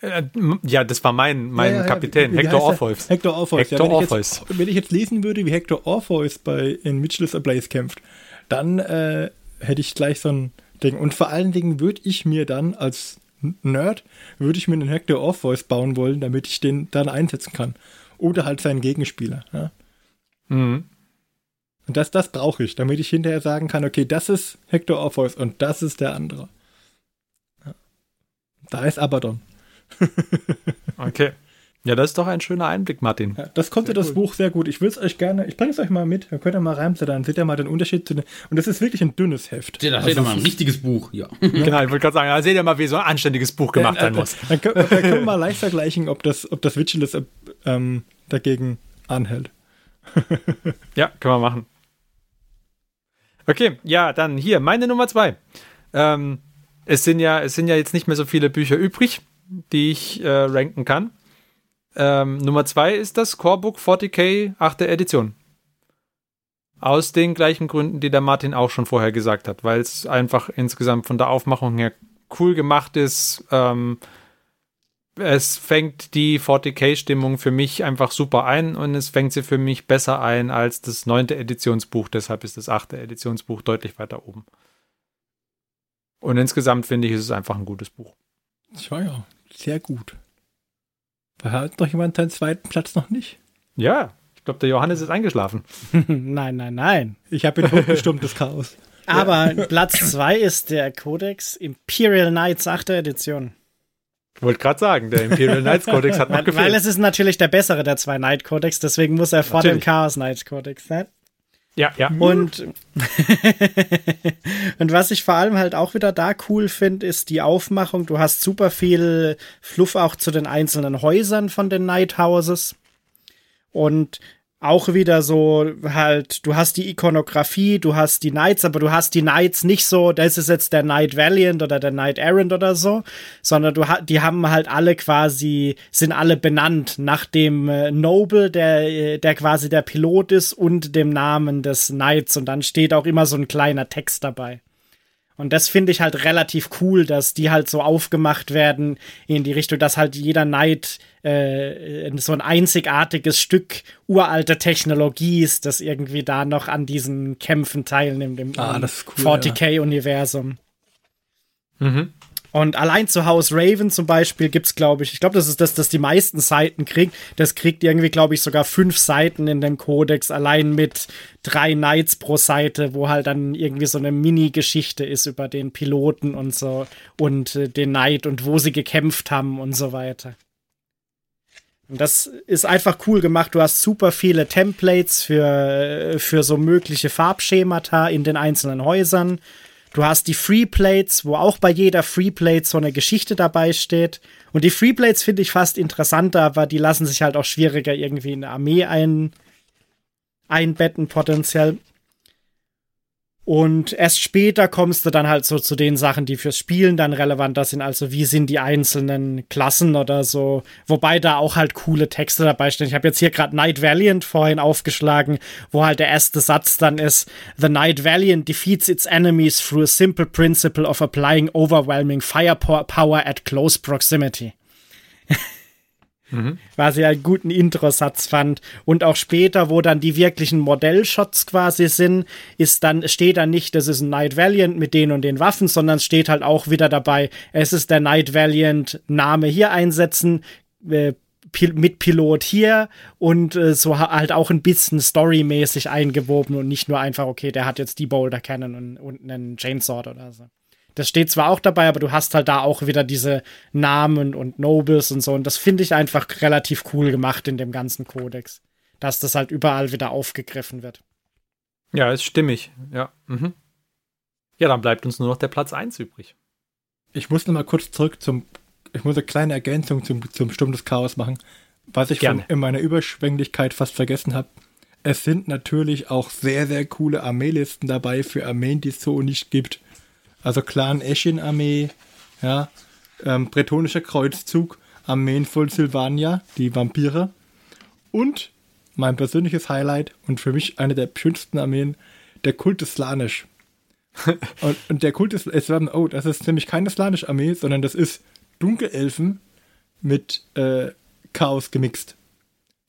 äh ja, das war mein, mein ja, ja, Kapitän, wie, wie Hector Orpheus. Hector Orpheus. Hector ja, wenn, Orpheus. Ich jetzt, wenn ich jetzt lesen würde, wie Hector Orpheus bei in Mitchell's Ablaze kämpft, dann äh, hätte ich gleich so ein Ding. Und vor allen Dingen würde ich mir dann als Nerd, würde ich mir einen Hector Off-Voice bauen wollen, damit ich den dann einsetzen kann. Oder halt seinen Gegenspieler. Ja? Mhm. Und das, das brauche ich, damit ich hinterher sagen kann, okay, das ist Hector Orpheus und das ist der andere. Ja. Da ist Abaddon. okay. Ja, das ist doch ein schöner Einblick, Martin. Ja, das konnte sehr das cool. Buch sehr gut. Ich will es euch gerne, ich bringe es euch mal mit, dann könnt ihr mal dann seht ihr mal den Unterschied zu den, und das ist wirklich ein dünnes Heft. Ja, da seht ihr mal ein richtiges Buch, ja. genau, ich wollte gerade sagen, da seht ihr mal, wie so ein anständiges Buch gemacht ja, sein muss. Dann, dann, dann, können wir mal leicht vergleichen, ob das, ob das Vigilus ähm, dagegen anhält. Ja, können wir machen. Okay, ja, dann hier, meine Nummer zwei. Ähm, es sind ja, es sind ja jetzt nicht mehr so viele Bücher übrig, die ich äh, ranken kann. Ähm, Nummer zwei ist das Corebook 40k 8. Edition. Aus den gleichen Gründen, die der Martin auch schon vorher gesagt hat, weil es einfach insgesamt von der Aufmachung her cool gemacht ist. Ähm, es fängt die 40k-Stimmung für mich einfach super ein und es fängt sie für mich besser ein als das neunte Editionsbuch. Deshalb ist das achte Editionsbuch deutlich weiter oben. Und insgesamt finde ich, ist es einfach ein gutes Buch. Ja, ja, sehr gut. Hat noch jemand seinen zweiten Platz noch nicht? Ja, ich glaube, der Johannes ist eingeschlafen. nein, nein, nein. Ich habe ihn hochgestummt, das Chaos. Aber. Platz 2 ist der Codex Imperial Knights 8. Edition. Wollte gerade sagen, der Imperial Knights Codex hat noch gefehlt. Weil es ist natürlich der bessere der zwei Knight Codex, deswegen muss er vor natürlich. dem Chaos Knights Codex sein. Ja, ja. Und, und was ich vor allem halt auch wieder da cool finde, ist die Aufmachung. Du hast super viel Fluff auch zu den einzelnen Häusern von den Night Houses. Und auch wieder so halt, du hast die Ikonografie, du hast die Knights, aber du hast die Knights nicht so, das ist jetzt der Knight Valiant oder der Knight Errant oder so, sondern du die haben halt alle quasi, sind alle benannt nach dem äh, Noble, der, äh, der quasi der Pilot ist und dem Namen des Knights und dann steht auch immer so ein kleiner Text dabei. Und das finde ich halt relativ cool, dass die halt so aufgemacht werden in die Richtung, dass halt jeder Knight äh, so ein einzigartiges Stück uralte Technologie ist, das irgendwie da noch an diesen Kämpfen teilnimmt im, ah, cool, 40k-Universum. Ja. Mhm. Und allein zu House Raven zum Beispiel gibt's, glaube ich, ich glaube, das ist das, das die meisten Seiten kriegt. Das kriegt irgendwie, glaube ich, sogar fünf Seiten in dem Kodex, allein mit drei Knights pro Seite, wo halt dann irgendwie so eine Mini-Geschichte ist über den Piloten und so und äh, den Knight und wo sie gekämpft haben und so weiter. Und das ist einfach cool gemacht. Du hast super viele Templates für, äh, für so mögliche Farbschemata in den einzelnen Häusern. Du hast die Freeplates, wo auch bei jeder Freeplate so eine Geschichte dabei steht. Und die Freeplates finde ich fast interessanter, aber die lassen sich halt auch schwieriger irgendwie in eine Armee ein, einbetten potenziell. Und erst später kommst du dann halt so zu den Sachen, die fürs Spielen dann relevanter sind. Also wie sind die einzelnen Klassen oder so. Wobei da auch halt coole Texte dabei stehen. Ich habe jetzt hier gerade Night Valiant vorhin aufgeschlagen, wo halt der erste Satz dann ist: The Night Valiant defeats its enemies through a simple principle of applying overwhelming firepower at close proximity. Mhm. Was ich einen guten Intro-Satz fand. Und auch später, wo dann die wirklichen Modellshots quasi sind, ist dann, steht dann nicht, das ist ein Night Valiant mit den und den Waffen, sondern steht halt auch wieder dabei, es ist der Night Valiant Name hier einsetzen, äh, mit Pilot hier und äh, so halt auch ein bisschen storymäßig eingewoben und nicht nur einfach, okay, der hat jetzt die Boulder Cannon und, und einen Chainsaw oder so. Das steht zwar auch dabei, aber du hast halt da auch wieder diese Namen und Nobles und so. Und das finde ich einfach relativ cool gemacht in dem ganzen Kodex. Dass das halt überall wieder aufgegriffen wird. Ja, ist stimmig. Ja. Mhm. Ja, dann bleibt uns nur noch der Platz 1 übrig. Ich muss noch mal kurz zurück zum. Ich muss eine kleine Ergänzung zum, zum Sturm des Chaos machen. Was ich von, in meiner Überschwänglichkeit fast vergessen habe. Es sind natürlich auch sehr, sehr coole Armeelisten dabei für Armeen, die es so nicht gibt. Also Clan Eschin Armee, ja, ähm, bretonischer Kreuzzug, Armeen voll Sylvania, die Vampire. Und mein persönliches Highlight und für mich eine der schönsten Armeen, der Kult des Slanisch. und, und, der Kult ist, es werden, oh, das ist nämlich keine Slanisch-Armee, sondern das ist Dunkelelfen mit äh, Chaos gemixt.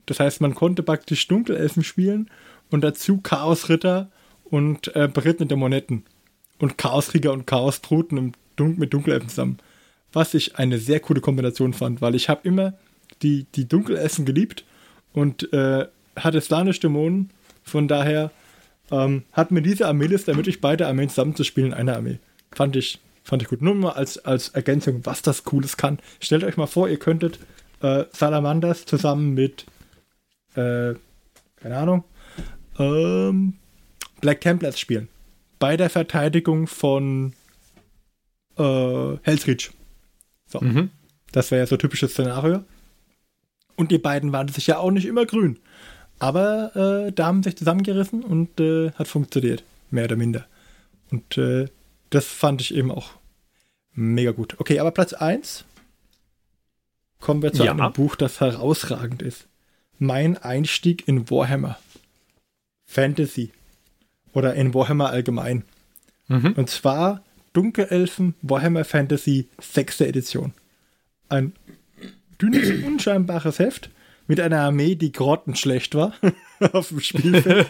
Das heißt, man konnte praktisch Dunkelelfen spielen und dazu Chaosritter und äh, berittene Dämonetten und Chaoskrieger und Chaosbruten im Dun mit Dunkelelfen zusammen. Was ich eine sehr coole Kombination fand, weil ich habe immer die, die Dunkelelfen geliebt und äh, hatte slanische Dämonen. Von daher ähm, hat mir diese Armeeliste ermöglicht, beide Armeen zusammenzuspielen in einer Armee. Fand ich, fand ich gut. Nur mal als, als Ergänzung, was das Cooles kann. Stellt euch mal vor, ihr könntet äh, Salamanders zusammen mit, äh, keine Ahnung, ähm, Black Templars spielen bei der Verteidigung von äh, Hellsreach. So. Mhm. Das wäre ja so ein typisches Szenario. Und die beiden waren sich ja auch nicht immer grün. Aber äh, da haben sich zusammengerissen und äh, hat funktioniert. Mehr oder minder. Und äh, das fand ich eben auch mega gut. Okay, aber Platz 1 kommen wir zu ja. einem Buch, das herausragend ist. Mein Einstieg in Warhammer. Fantasy oder in Warhammer allgemein. Mhm. Und zwar Dunkelelfen Warhammer Fantasy 6. Edition. Ein dünnes, unscheinbares Heft mit einer Armee, die grottenschlecht war auf dem Spielfeld.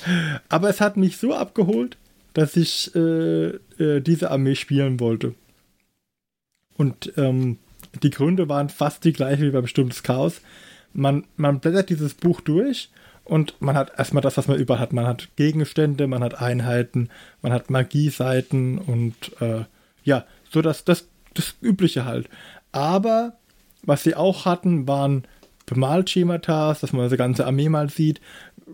Aber es hat mich so abgeholt, dass ich äh, äh, diese Armee spielen wollte. Und ähm, die Gründe waren fast die gleichen wie beim Sturm des Chaos. Man, man blättert dieses Buch durch und man hat erstmal das, was man überall hat. Man hat Gegenstände, man hat Einheiten, man hat Magieseiten und äh, ja, so das, das, das Übliche halt. Aber was sie auch hatten, waren Bemalschemata, dass man die ganze Armee mal sieht.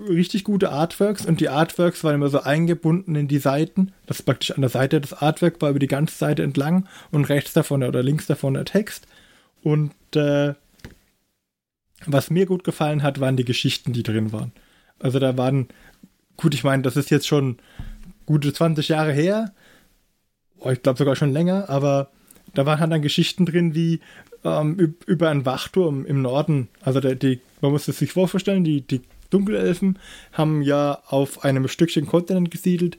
Richtig gute Artworks und die Artworks waren immer so eingebunden in die Seiten. Das ist praktisch an der Seite des Artwork war über die ganze Seite entlang und rechts davon oder links davon der Text. Und äh, was mir gut gefallen hat, waren die Geschichten, die drin waren. Also da waren, gut, ich meine, das ist jetzt schon gute 20 Jahre her. Oh, ich glaube sogar schon länger, aber da waren halt dann Geschichten drin wie ähm, über einen Wachturm im Norden. Also der, die, man muss es sich vorstellen, die, die Dunkelelfen haben ja auf einem Stückchen Kontinent gesiedelt,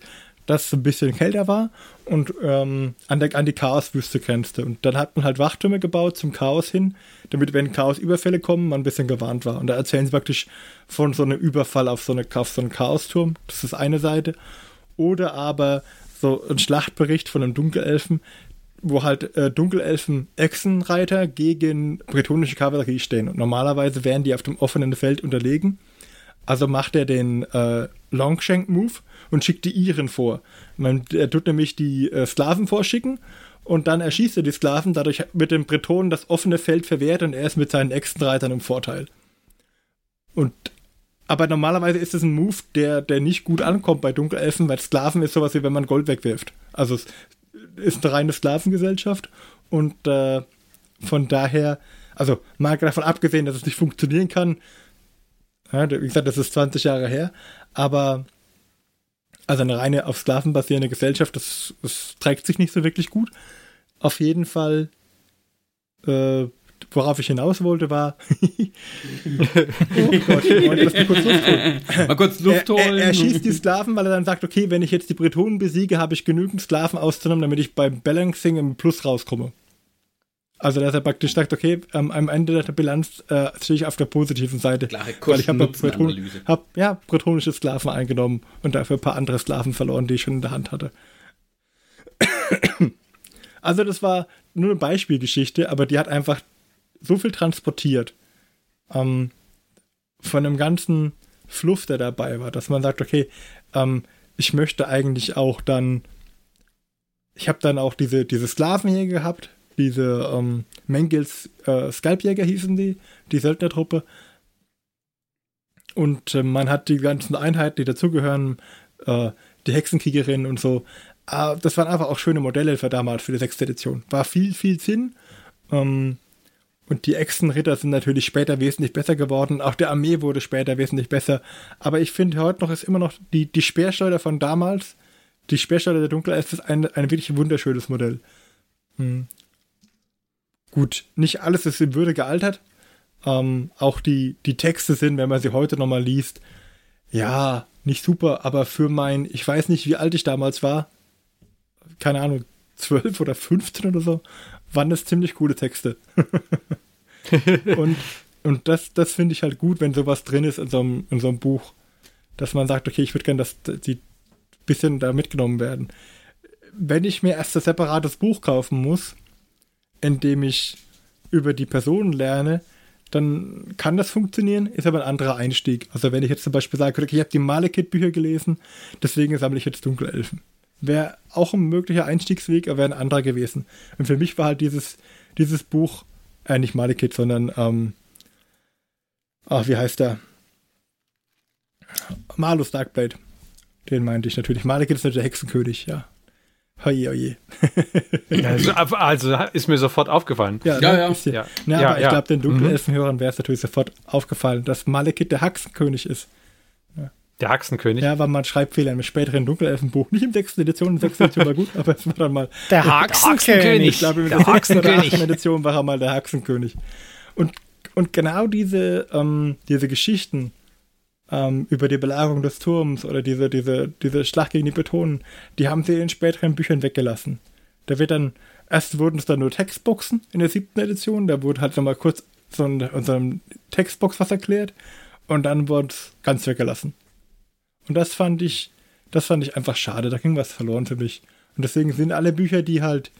das ein bisschen kälter war und ähm, an, der, an die Chaoswüste grenzte. Und dann hat man halt Wachtürme gebaut zum Chaos hin, damit, wenn Chaosüberfälle kommen, man ein bisschen gewarnt war. Und da erzählen sie praktisch von so einem Überfall auf so, eine, auf so einen Chaosturm. Das ist eine Seite. Oder aber so ein Schlachtbericht von einem Dunkelelfen, wo halt äh, Dunkelelfen-Echsenreiter gegen bretonische Kavallerie stehen. Und normalerweise wären die auf dem offenen Feld unterlegen. Also macht er den äh, Longshank-Move und schickt die Iren vor. Man, er tut nämlich die äh, Sklaven vorschicken und dann erschießt er die Sklaven. Dadurch wird dem Bretonen das offene Feld verwehrt und er ist mit seinen Echsenreitern im Vorteil. Und aber normalerweise ist es ein Move, der, der nicht gut ankommt bei Dunkelelfen, weil Sklaven ist sowas wie wenn man Gold wegwirft. Also es ist eine reine Sklavengesellschaft und äh, von daher, also mal davon abgesehen, dass es nicht funktionieren kann, ja, wie gesagt, das ist 20 Jahre her, aber also eine reine auf Sklaven basierende Gesellschaft, das, das trägt sich nicht so wirklich gut. Auf jeden Fall äh, worauf ich hinaus wollte, war. oh Gott, ich kurz Luft holen. Mal kurz Luft holen. Er, er, er, schießt die Sklaven, weil er dann sagt: Okay, wenn ich jetzt die Bretonen besiege, habe ich genügend Sklaven auszunehmen, damit ich beim Balancing im Plus rauskomme. Also, dass er praktisch sagt: Okay, ähm, am Ende der Bilanz äh, stehe ich auf der positiven Seite. Klare weil ich habe Breton, hab, ja, bretonische Sklaven eingenommen und dafür ein paar andere Sklaven verloren, die ich schon in der Hand hatte. Also das war nur eine Beispielgeschichte, aber die hat einfach so viel transportiert ähm, von dem ganzen Fluff, der dabei war, dass man sagt, okay, ähm, ich möchte eigentlich auch dann, ich habe dann auch diese, diese Sklaven hier gehabt, diese ähm, Mengels äh, Skalpjäger hießen die, die Söldnertruppe. Und äh, man hat die ganzen Einheiten, die dazugehören, äh, die Hexenkriegerin und so. Äh, das waren einfach auch schöne Modelle für damals, für die sechste Edition. War viel, viel Sinn. Ähm, und die Echsenritter sind natürlich später wesentlich besser geworden. Auch der Armee wurde später wesentlich besser. Aber ich finde heute noch ist immer noch die, die Speerschleuder von damals, die Speerschleuder der Dunkelelf ist ein, ein wirklich wunderschönes Modell. Hm. Gut, nicht alles ist in Würde gealtert. Ähm, auch die, die Texte sind, wenn man sie heute nochmal liest, ja, nicht super, aber für mein, ich weiß nicht, wie alt ich damals war, keine Ahnung, 12 oder 15 oder so, waren das ziemlich coole Texte. und und das, das finde ich halt gut, wenn sowas drin ist in so, einem, in so einem Buch, dass man sagt, okay, ich würde gerne, dass die bisschen da mitgenommen werden. Wenn ich mir erst ein separates Buch kaufen muss, in dem ich über die Person lerne, dann kann das funktionieren, ist aber ein anderer Einstieg. Also wenn ich jetzt zum Beispiel sage, okay, ich habe die Malekith-Bücher gelesen, deswegen sammle ich jetzt Dunkelelfen wäre auch ein möglicher Einstiegsweg, aber wäre ein anderer gewesen. Und für mich war halt dieses, dieses Buch, äh, nicht Malekith, sondern, ähm, ach, wie heißt der? Malus Darkblade. Den meinte ich natürlich. Malekith ist natürlich der Hexenkönig, ja. Oje, oje. also, also, ist mir sofort aufgefallen. Ja, ja. Ne, ja. ja. Na, ja, aber ich glaube, den dunklen mhm. wäre es natürlich sofort aufgefallen, dass Malekith der Hexenkönig ist. Der Haxenkönig. Ja, war mal ein Schreibfehler im späteren Dunkelelfenbuch. Nicht im sechsten Edition, in der sechsten Edition war gut, aber es war dann mal. Der Haxenkönig. Ich glaube, in der, der sechsten oder achten Edition war er mal der Haxenkönig. Und, und genau diese, ähm, diese Geschichten ähm, über die Belagerung des Turms oder diese, diese, diese Schlacht gegen die Betonen, die haben sie in späteren Büchern weggelassen. Da wird dann, erst wurden es dann nur Textboxen in der siebten Edition, da wurde halt nochmal kurz so in unserem Textbox was erklärt und dann wurde es ganz weggelassen. Und das fand ich, das fand ich einfach schade. Da ging was verloren für mich. Und deswegen sind alle Bücher, die halt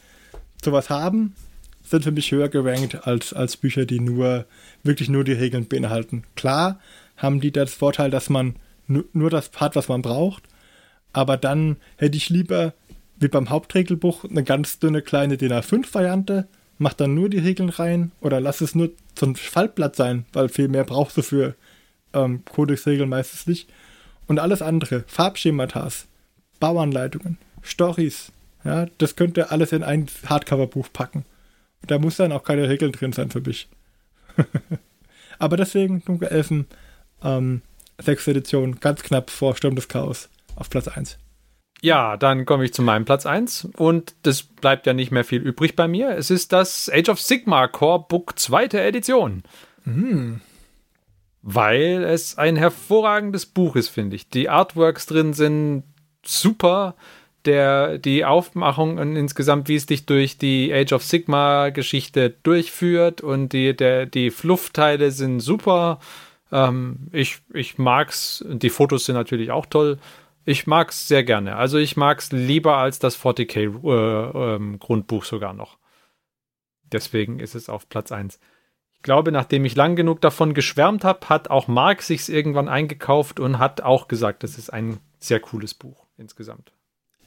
sowas haben, sind für mich höher gerankt als, als Bücher, die nur wirklich nur die Regeln beinhalten. Klar haben die das Vorteil, dass man nur das hat, was man braucht, aber dann hätte ich lieber, wie beim Hauptregelbuch, eine ganz dünne kleine DIN A5-Variante, mach dann nur die Regeln rein oder lass es nur ein Faltblatt sein, weil viel mehr brauchst du für ähm, Codex-Regeln meistens nicht. Und alles andere, Farbschematas, Bauanleitungen, Stories, ja, das könnte alles in ein Hardcover-Buch packen. Da muss dann auch keine Regeln drin sein für mich. Aber deswegen Dunkle Elfen, ähm, sechste Edition, ganz knapp vor Sturm des Chaos auf Platz 1. Ja, dann komme ich zu meinem Platz 1 und das bleibt ja nicht mehr viel übrig bei mir. Es ist das Age of Sigma Core Book zweite Edition. Mhm. Weil es ein hervorragendes Buch ist, finde ich. Die Artworks drin sind super der, die Aufmachung und insgesamt, wie es dich durch die Age of Sigma Geschichte durchführt und die, der, die Fluffteile sind super. Ähm, ich, ich mag's. Die Fotos sind natürlich auch toll. Ich mag's sehr gerne. Also ich mag's lieber als das 40k äh, ähm, Grundbuch sogar noch. Deswegen ist es auf Platz 1. Ich glaube, nachdem ich lang genug davon geschwärmt habe, hat auch Mark sich's irgendwann eingekauft und hat auch gesagt, das ist ein sehr cooles Buch insgesamt.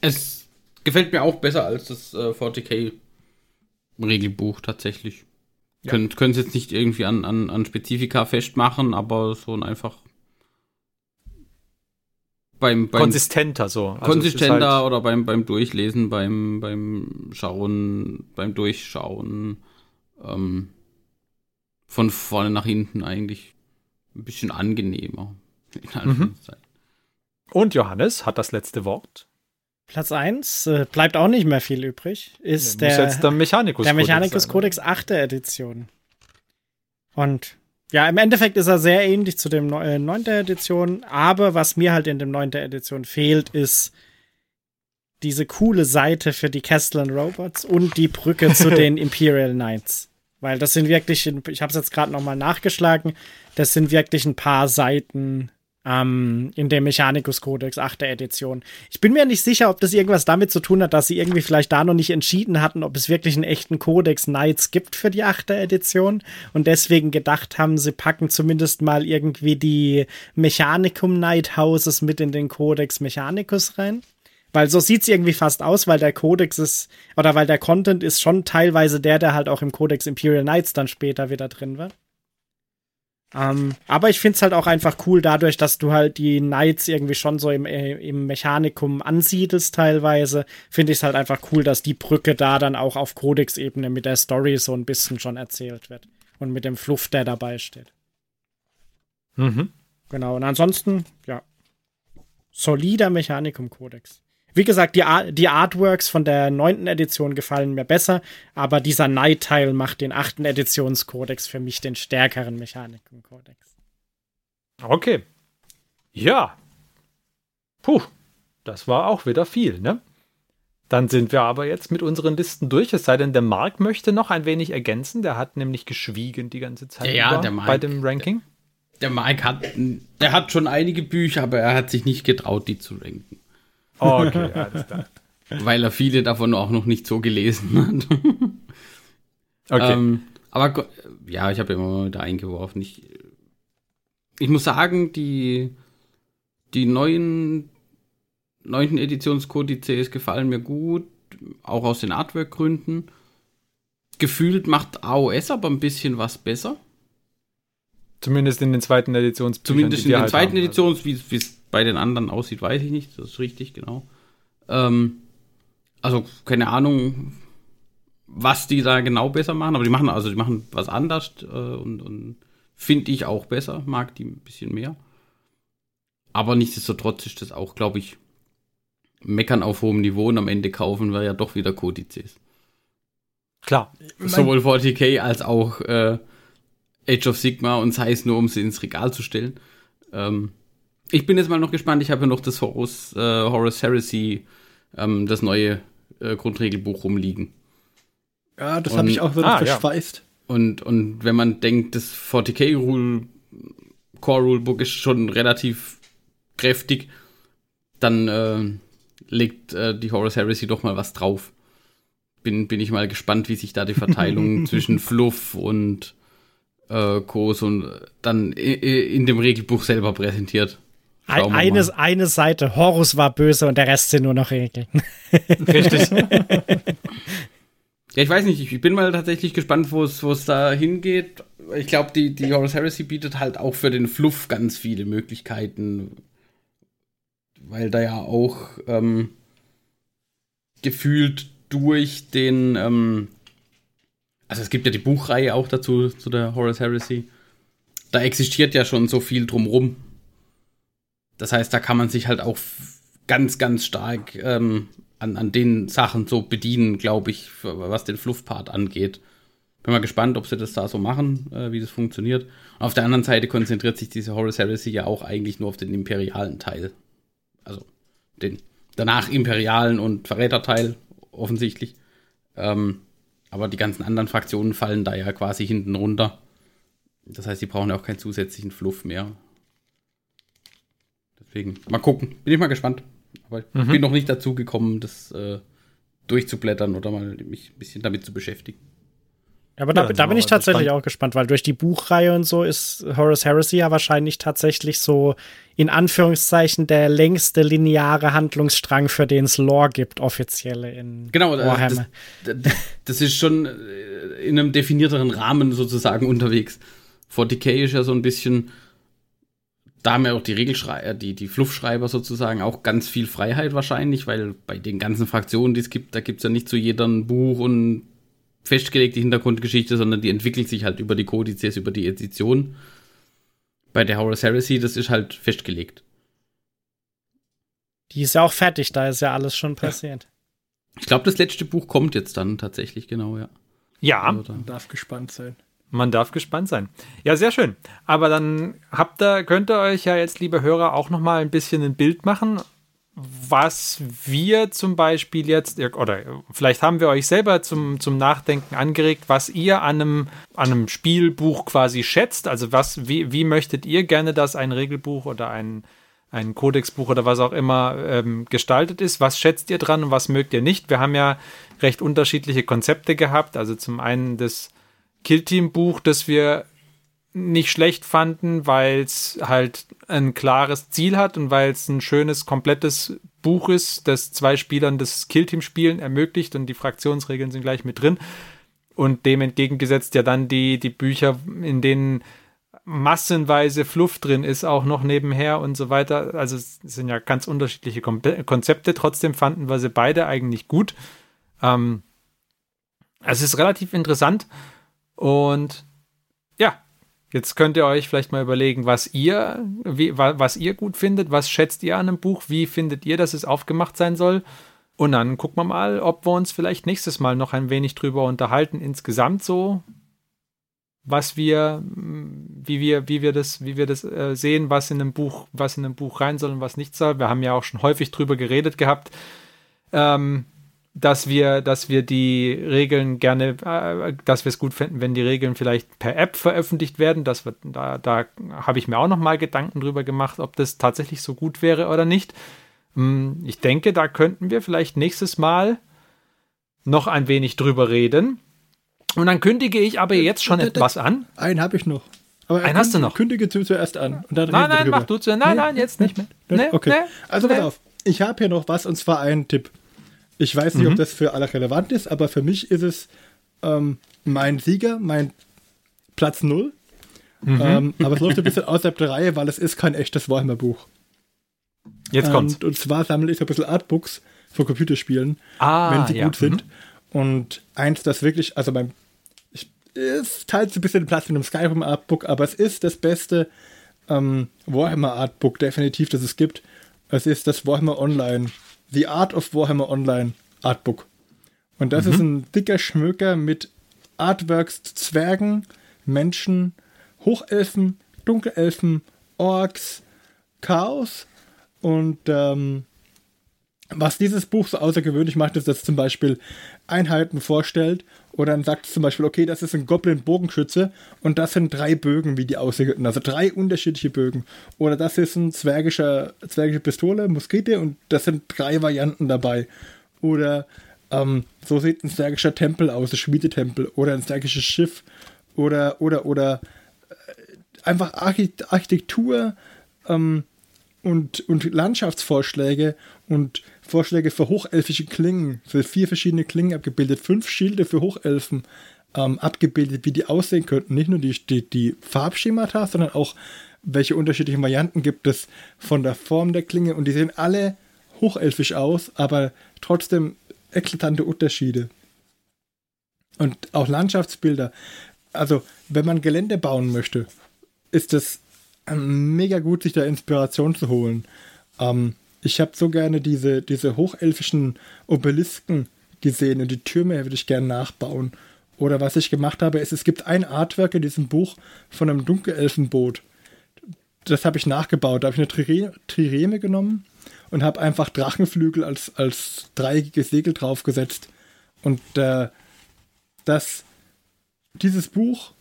Es gefällt mir auch besser als das äh, 40k Regelbuch tatsächlich. Ja. Können es jetzt nicht irgendwie an, an, an Spezifika festmachen, aber so ein einfach beim, beim konsistenter so. Also konsistenter halt oder beim, beim Durchlesen, beim, beim Schauen, beim Durchschauen. Ähm, von vorne nach hinten eigentlich ein bisschen angenehmer. Mhm. Und Johannes hat das letzte Wort. Platz 1 äh, bleibt auch nicht mehr viel übrig. Ist ja, der, der Mechanicus, der Mechanicus Codex 8. Edition. Und ja, im Endeffekt ist er sehr ähnlich zu dem 9. Äh, Edition, aber was mir halt in dem 9. Edition fehlt, ist diese coole Seite für die Castellan Robots und die Brücke zu den Imperial Knights. Weil das sind wirklich, ich habe es jetzt gerade nochmal nachgeschlagen, das sind wirklich ein paar Seiten ähm, in dem Mechanicus Codex 8. Edition. Ich bin mir nicht sicher, ob das irgendwas damit zu tun hat, dass sie irgendwie vielleicht da noch nicht entschieden hatten, ob es wirklich einen echten Codex Knights gibt für die 8. Edition und deswegen gedacht haben, sie packen zumindest mal irgendwie die Mechanicum Knight Houses mit in den Codex Mechanicus rein. Weil so sieht es irgendwie fast aus, weil der Codex ist, oder weil der Content ist schon teilweise der, der halt auch im Codex Imperial Knights dann später wieder drin wird. Ähm, aber ich finde es halt auch einfach cool dadurch, dass du halt die Knights irgendwie schon so im, äh, im Mechanikum ansiedelst teilweise. Finde ich es halt einfach cool, dass die Brücke da dann auch auf Codex-Ebene mit der Story so ein bisschen schon erzählt wird. Und mit dem Fluff, der dabei steht. Mhm. Genau, und ansonsten, ja, solider Mechanikum-Kodex. Wie gesagt, die, Ar die Artworks von der neunten Edition gefallen mir besser, aber dieser Night-Teil macht den achten Editionskodex für mich den stärkeren Mechaniken-Kodex. Okay. Ja. Puh, das war auch wieder viel, ne? Dann sind wir aber jetzt mit unseren Listen durch, es sei denn, der Mark möchte noch ein wenig ergänzen. Der hat nämlich geschwiegen die ganze Zeit ja, ja, bei dem Ranking. Der, der Mike hat, der hat schon einige Bücher, aber er hat sich nicht getraut, die zu ranken. Okay, alles klar. Weil er viele davon auch noch nicht so gelesen hat. okay. Ähm, aber ja, ich habe ja immer da eingeworfen. Ich, ich muss sagen, die, die neuen neunten Editionskodizes gefallen mir gut, auch aus den Artwork-Gründen. Gefühlt macht AOS aber ein bisschen was besser. Zumindest in den zweiten Editions. Zumindest in den halt zweiten also. Editions, wie es bei den anderen aussieht, weiß ich nicht. Das ist richtig, genau. Ähm, also, keine Ahnung, was die da genau besser machen, aber die machen, also die machen was anders äh, und, und finde ich auch besser, mag die ein bisschen mehr. Aber nichtsdestotrotz ist das auch, glaube ich, meckern auf hohem Niveau und am Ende kaufen wir ja doch wieder Kodizes. Klar. Sowohl 40k als auch äh, Age of Sigma und sei es nur, um sie ins Regal zu stellen. Ähm, ich bin jetzt mal noch gespannt. Ich habe ja noch das Horus, äh, Horus Heresy, ähm, das neue äh, Grundregelbuch rumliegen. Ja, das habe ich auch so ah, verschweißt. Ja. Und, und wenn man denkt, das 40k Rule, Core Rulebook ist schon relativ kräftig, dann äh, legt äh, die Horus Heresy doch mal was drauf. bin, bin ich mal gespannt, wie sich da die Verteilung zwischen Fluff und äh, Kos und dann in dem Regelbuch selber präsentiert. Ein, eine, eine Seite, Horus war böse und der Rest sind nur noch Regeln. Richtig. ja, ich weiß nicht, ich bin mal tatsächlich gespannt, wo es da hingeht. Ich glaube, die, die Horus Heresy bietet halt auch für den Fluff ganz viele Möglichkeiten, weil da ja auch ähm, gefühlt durch den, ähm, also es gibt ja die Buchreihe auch dazu, zu der Horus Heresy. Da existiert ja schon so viel drumrum. Das heißt, da kann man sich halt auch ganz, ganz stark ähm, an, an den Sachen so bedienen, glaube ich, was den Fluff-Part angeht. Bin mal gespannt, ob sie das da so machen, äh, wie das funktioniert. Und auf der anderen Seite konzentriert sich diese Horus Heresy ja auch eigentlich nur auf den imperialen Teil. Also den danach imperialen und Verräterteil, offensichtlich. Ähm, aber die ganzen anderen Fraktionen fallen da ja quasi hinten runter. Das heißt, die brauchen ja auch keinen zusätzlichen Fluff mehr. Deswegen, mal gucken. Bin ich mal gespannt. Aber ich mhm. bin noch nicht dazu gekommen, das äh, durchzublättern oder mal mich ein bisschen damit zu beschäftigen. Aber da, ja, da bin ich tatsächlich gespannt. auch gespannt, weil durch die Buchreihe und so ist Horace Heresy ja wahrscheinlich tatsächlich so in Anführungszeichen der längste lineare Handlungsstrang, für den es Lore gibt, offizielle in genau, Warhammer. Das, das, das ist schon äh, in einem definierteren Rahmen sozusagen unterwegs. 40k ist ja so ein bisschen, da haben ja auch die Regelschreiber, äh, die, die Fluffschreiber sozusagen auch ganz viel Freiheit wahrscheinlich, weil bei den ganzen Fraktionen, die es gibt, da gibt es ja nicht zu jedem Buch und festgelegte Hintergrundgeschichte, sondern die entwickelt sich halt über die Kodizes, über die Edition. Bei der Horus Heresy, das ist halt festgelegt. Die ist ja auch fertig, da ist ja alles schon passiert. Ich glaube, das letzte Buch kommt jetzt dann tatsächlich, genau, ja. Ja. Also Man darf gespannt sein. Man darf gespannt sein. Ja, sehr schön. Aber dann habt ihr, könnt ihr euch ja jetzt, liebe Hörer, auch noch mal ein bisschen ein Bild machen was wir zum Beispiel jetzt, oder vielleicht haben wir euch selber zum, zum Nachdenken angeregt, was ihr an einem, an einem Spielbuch quasi schätzt. Also was, wie, wie möchtet ihr gerne, dass ein Regelbuch oder ein, ein Kodexbuch oder was auch immer ähm, gestaltet ist? Was schätzt ihr dran und was mögt ihr nicht? Wir haben ja recht unterschiedliche Konzepte gehabt. Also zum einen das Killteam-Buch, das wir nicht schlecht fanden, weil es halt ein klares Ziel hat und weil es ein schönes, komplettes Buch ist, das zwei Spielern das Killteam-Spielen ermöglicht und die Fraktionsregeln sind gleich mit drin. Und dem entgegengesetzt ja dann die, die Bücher, in denen massenweise Fluff drin ist, auch noch nebenher und so weiter. Also es sind ja ganz unterschiedliche Konzepte. Trotzdem fanden wir sie beide eigentlich gut. Ähm, es ist relativ interessant und ja, Jetzt könnt ihr euch vielleicht mal überlegen, was ihr, wie, was ihr gut findet, was schätzt ihr an einem Buch, wie findet ihr, dass es aufgemacht sein soll. Und dann gucken wir mal, ob wir uns vielleicht nächstes Mal noch ein wenig drüber unterhalten, insgesamt so, was wir, wie wir, wie wir das, wie wir das äh, sehen, was in einem Buch, was in einem Buch rein soll und was nicht soll. Wir haben ja auch schon häufig drüber geredet gehabt. Ähm, dass wir, dass wir die Regeln gerne, äh, dass wir es gut finden, wenn die Regeln vielleicht per App veröffentlicht werden. Das wird, da, da habe ich mir auch noch mal Gedanken drüber gemacht, ob das tatsächlich so gut wäre oder nicht. Hm, ich denke, da könnten wir vielleicht nächstes Mal noch ein wenig drüber reden. Und dann kündige ich aber jetzt schon etwas an. Einen habe ich noch. Aber einen hast du noch. Kündige zuerst an. nein, nein, mach du zuerst. Nein, nein, jetzt nicht mehr. Nee, okay. Nee, also pass auf. Ich habe hier noch was und zwar einen Tipp. Ich weiß nicht, mhm. ob das für alle relevant ist, aber für mich ist es ähm, mein Sieger, mein Platz 0. Mhm. Ähm, aber es läuft ein bisschen außerhalb der Reihe, weil es ist kein echtes Warhammer-Buch. Jetzt kommt's. Und, und zwar sammle ich so ein bisschen Artbooks für Computerspielen, ah, wenn sie ja. gut sind. Mhm. Und eins, das wirklich, also beim, ich, es teilt so ein bisschen Platz in einem Skyrim Artbook, aber es ist das beste ähm, Warhammer Artbook definitiv, das es gibt. Es ist das Warhammer Online The Art of Warhammer Online Artbook. Und das mhm. ist ein dicker Schmöker mit Artworks Zwergen, Menschen, Hochelfen, Dunkelelfen, Orks, Chaos. Und ähm, was dieses Buch so außergewöhnlich macht, ist, dass es zum Beispiel Einheiten vorstellt oder dann sagt es zum Beispiel, okay, das ist ein Goblin-Bogenschütze und das sind drei Bögen, wie die aussehen. Also drei unterschiedliche Bögen. Oder das ist ein zwergischer, zwergische Pistole, Muskete und das sind drei Varianten dabei. Oder Ähm, so sieht ein zwergischer Tempel aus, ein Schmiedetempel oder ein zwergisches Schiff oder, oder, oder äh, einfach Architektur ähm, und, und Landschaftsvorschläge und Vorschläge für hochelfische Klingen, für vier verschiedene Klingen abgebildet, fünf Schilde für Hochelfen ähm, abgebildet, wie die aussehen könnten. Nicht nur die, die, die Farbschemata, sondern auch welche unterschiedlichen Varianten gibt es von der Form der Klinge und die sehen alle hochelfisch aus, aber trotzdem eklatante Unterschiede. Und auch Landschaftsbilder. Also, wenn man Gelände bauen möchte, ist es ähm, mega gut, sich da Inspiration zu holen. Ähm, ich habe so gerne diese, diese hochelfischen Obelisken gesehen und die Türme würde ich gerne nachbauen. Oder was ich gemacht habe, ist, es gibt ein Artwork in diesem Buch von einem Dunkelelfenboot. Das habe ich nachgebaut. Da habe ich eine Trireme genommen und habe einfach Drachenflügel als, als dreieckiges Segel draufgesetzt. Und äh, das, dieses Buch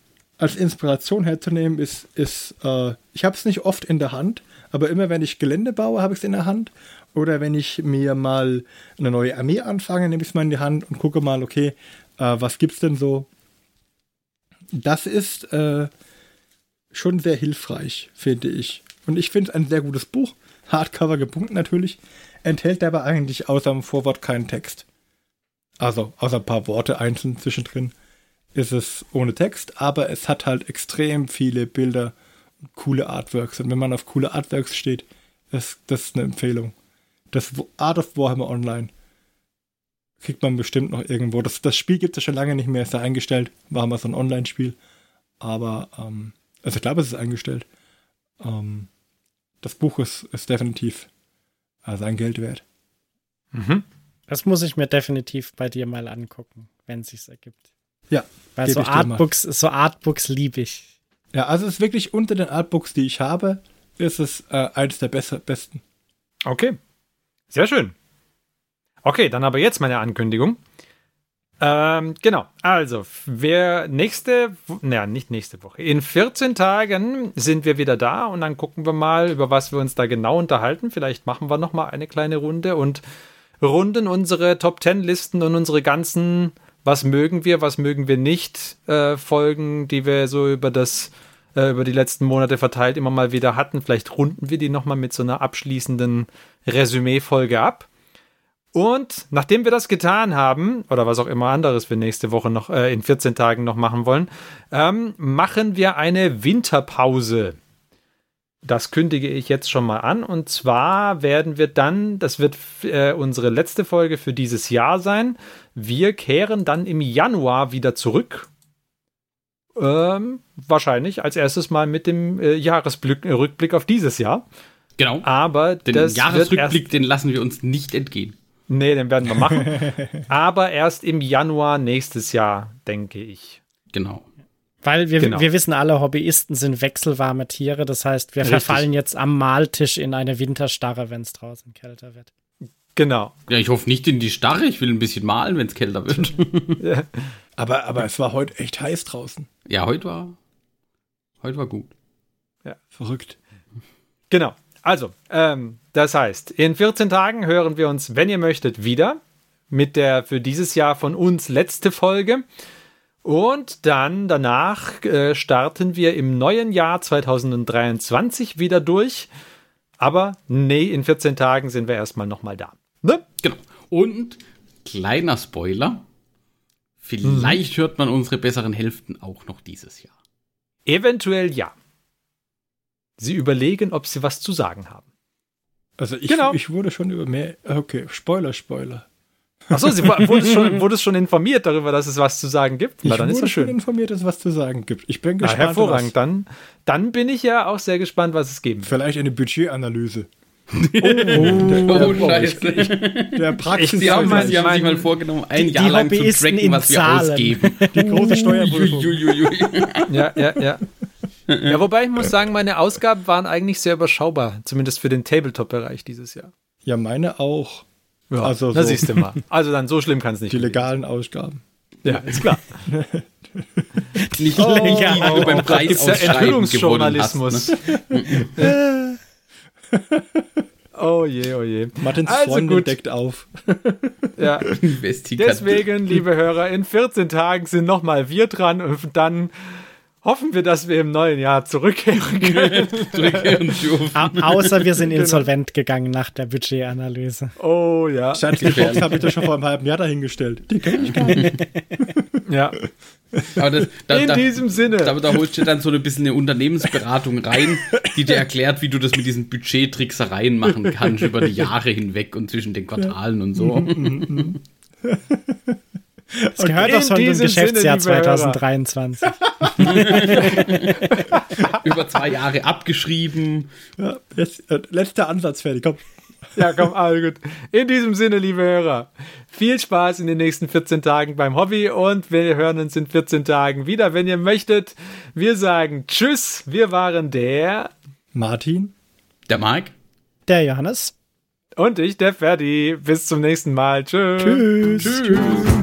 als Inspiration herzunehmen, ist, ist äh, ich habe es nicht oft in der Hand, aber immer wenn ich Gelände baue, habe ich es in der Hand. Oder wenn ich mir mal eine neue Armee anfange, nehme ich es mal in die Hand und gucke mal, okay, äh, was gibt's denn so? Das ist äh, schon sehr hilfreich, finde ich. Und ich finde es ein sehr gutes Buch. Hardcover gebunden natürlich. Enthält aber eigentlich außer dem Vorwort keinen Text. Also, außer ein paar Worte einzeln zwischendrin ist es ohne Text, aber es hat halt extrem viele Bilder und coole Artworks. Und wenn man auf coole Artworks steht, ist das eine Empfehlung. Das Art of Warhammer Online kriegt man bestimmt noch irgendwo. Das, das Spiel gibt es schon lange nicht mehr, ist da eingestellt. War mal so ein Online-Spiel. Aber, ähm, also ich glaube, es ist eingestellt. Ähm, das Buch ist, ist definitiv äh, sein Geld wert. Mhm. Das muss ich mir definitiv bei dir mal angucken, wenn es sich ergibt. Ja. Weil so Artbooks, so Artbooks liebe ich. Ja, also es ist wirklich unter den Artbooks, die ich habe, ist es äh, eines der besser, besten. Okay. Sehr schön. Okay, dann aber jetzt meine Ankündigung. Ähm, genau, also, wer nächste, naja, nicht nächste Woche, in 14 Tagen sind wir wieder da und dann gucken wir mal, über was wir uns da genau unterhalten. Vielleicht machen wir nochmal eine kleine Runde und runden unsere Top 10 Listen und unsere ganzen was mögen wir, was mögen wir nicht, äh, Folgen, die wir so über das, äh, über die letzten Monate verteilt immer mal wieder hatten. Vielleicht runden wir die nochmal mit so einer abschließenden Resümee-Folge ab. Und nachdem wir das getan haben, oder was auch immer anderes wir nächste Woche noch äh, in 14 Tagen noch machen wollen, ähm, machen wir eine Winterpause. Das kündige ich jetzt schon mal an. Und zwar werden wir dann, das wird äh, unsere letzte Folge für dieses Jahr sein. Wir kehren dann im Januar wieder zurück. Ähm, wahrscheinlich als erstes mal mit dem äh, Jahresrückblick auf dieses Jahr. Genau. Aber den Jahresrückblick, den lassen wir uns nicht entgehen. Nee, den werden wir machen. Aber erst im Januar nächstes Jahr, denke ich. Genau. Weil wir, genau. wir wissen alle, Hobbyisten sind wechselwarme Tiere. Das heißt, wir Richtig. verfallen jetzt am Maltisch in eine Winterstarre, wenn es draußen kälter wird. Genau. Ja, ich hoffe nicht in die Starre. Ich will ein bisschen malen, wenn es kälter wird. ja. aber, aber es war heute echt heiß draußen. Ja, heute war, heute war gut. Ja, verrückt. Genau. Also, ähm, das heißt, in 14 Tagen hören wir uns, wenn ihr möchtet, wieder mit der für dieses Jahr von uns letzte Folge. Und dann danach äh, starten wir im neuen Jahr 2023 wieder durch. Aber nee, in 14 Tagen sind wir erstmal nochmal da. Ne? Genau. Und kleiner Spoiler. Vielleicht mhm. hört man unsere besseren Hälften auch noch dieses Jahr. Eventuell ja. Sie überlegen, ob sie was zu sagen haben. Also ich, genau. ich wurde schon über mehr. Okay, Spoiler, Spoiler. Achso, sie wurde schon, wurde schon informiert darüber, dass es was zu sagen gibt. Na, dann ich wurde ist schon informiert, dass es was zu sagen gibt. Ich bin gespannt. Na, hervorragend. Dann, dann bin ich ja auch sehr gespannt, was es geben wird. Vielleicht eine Budgetanalyse. Oh, der, oh, Scheiße. der Praxis. Sie haben, mal, Sie haben sich mal vorgenommen, ein die, Jahr lang zu tracken, was wir Zahlen. ausgeben. Die große Steuerprüfung. ja, ja, ja. Ja, wobei ich muss sagen, meine Ausgaben waren eigentlich sehr überschaubar, zumindest für den Tabletop-Bereich dieses Jahr. Ja, meine auch. Ja, also so. siehst du mal. Also dann so schlimm kann es nicht. Die legalen Ausgaben. Ja, ist klar. nicht oh, legal, die, du beim Preis ja Enthüllungsjournalismus. Ne? Oh je, oh je. Martins also Freundin gut. deckt auf. ja. Deswegen, liebe Hörer, in 14 Tagen sind nochmal wir dran und dann hoffen wir, dass wir im neuen Jahr zurückkehren können. zurückkehren außer wir sind genau. insolvent gegangen nach der Budgetanalyse. Oh ja. Schatz, die Box habe ich doch schon vor einem halben Jahr dahingestellt. Die kenne ich gar nicht. ja. Das, da, In da, diesem Sinne. Da, da holst du dann so ein bisschen eine Unternehmensberatung rein, die dir erklärt, wie du das mit diesen Budgettricksereien machen kannst über die Jahre hinweg und zwischen den Quartalen und so. Das gehört doch schon zum Geschäftsjahr Sinne, 2023. Über zwei Jahre abgeschrieben. Ja, jetzt, äh, letzter Ansatz fertig, komm. Ja, komm, all gut. In diesem Sinne, liebe Hörer, viel Spaß in den nächsten 14 Tagen beim Hobby und wir hören uns in 14 Tagen wieder, wenn ihr möchtet. Wir sagen Tschüss. Wir waren der Martin, der Mike, der Johannes und ich, der Ferdi. Bis zum nächsten Mal. Tschüss. Tschüss. Tschüss. Tschüss.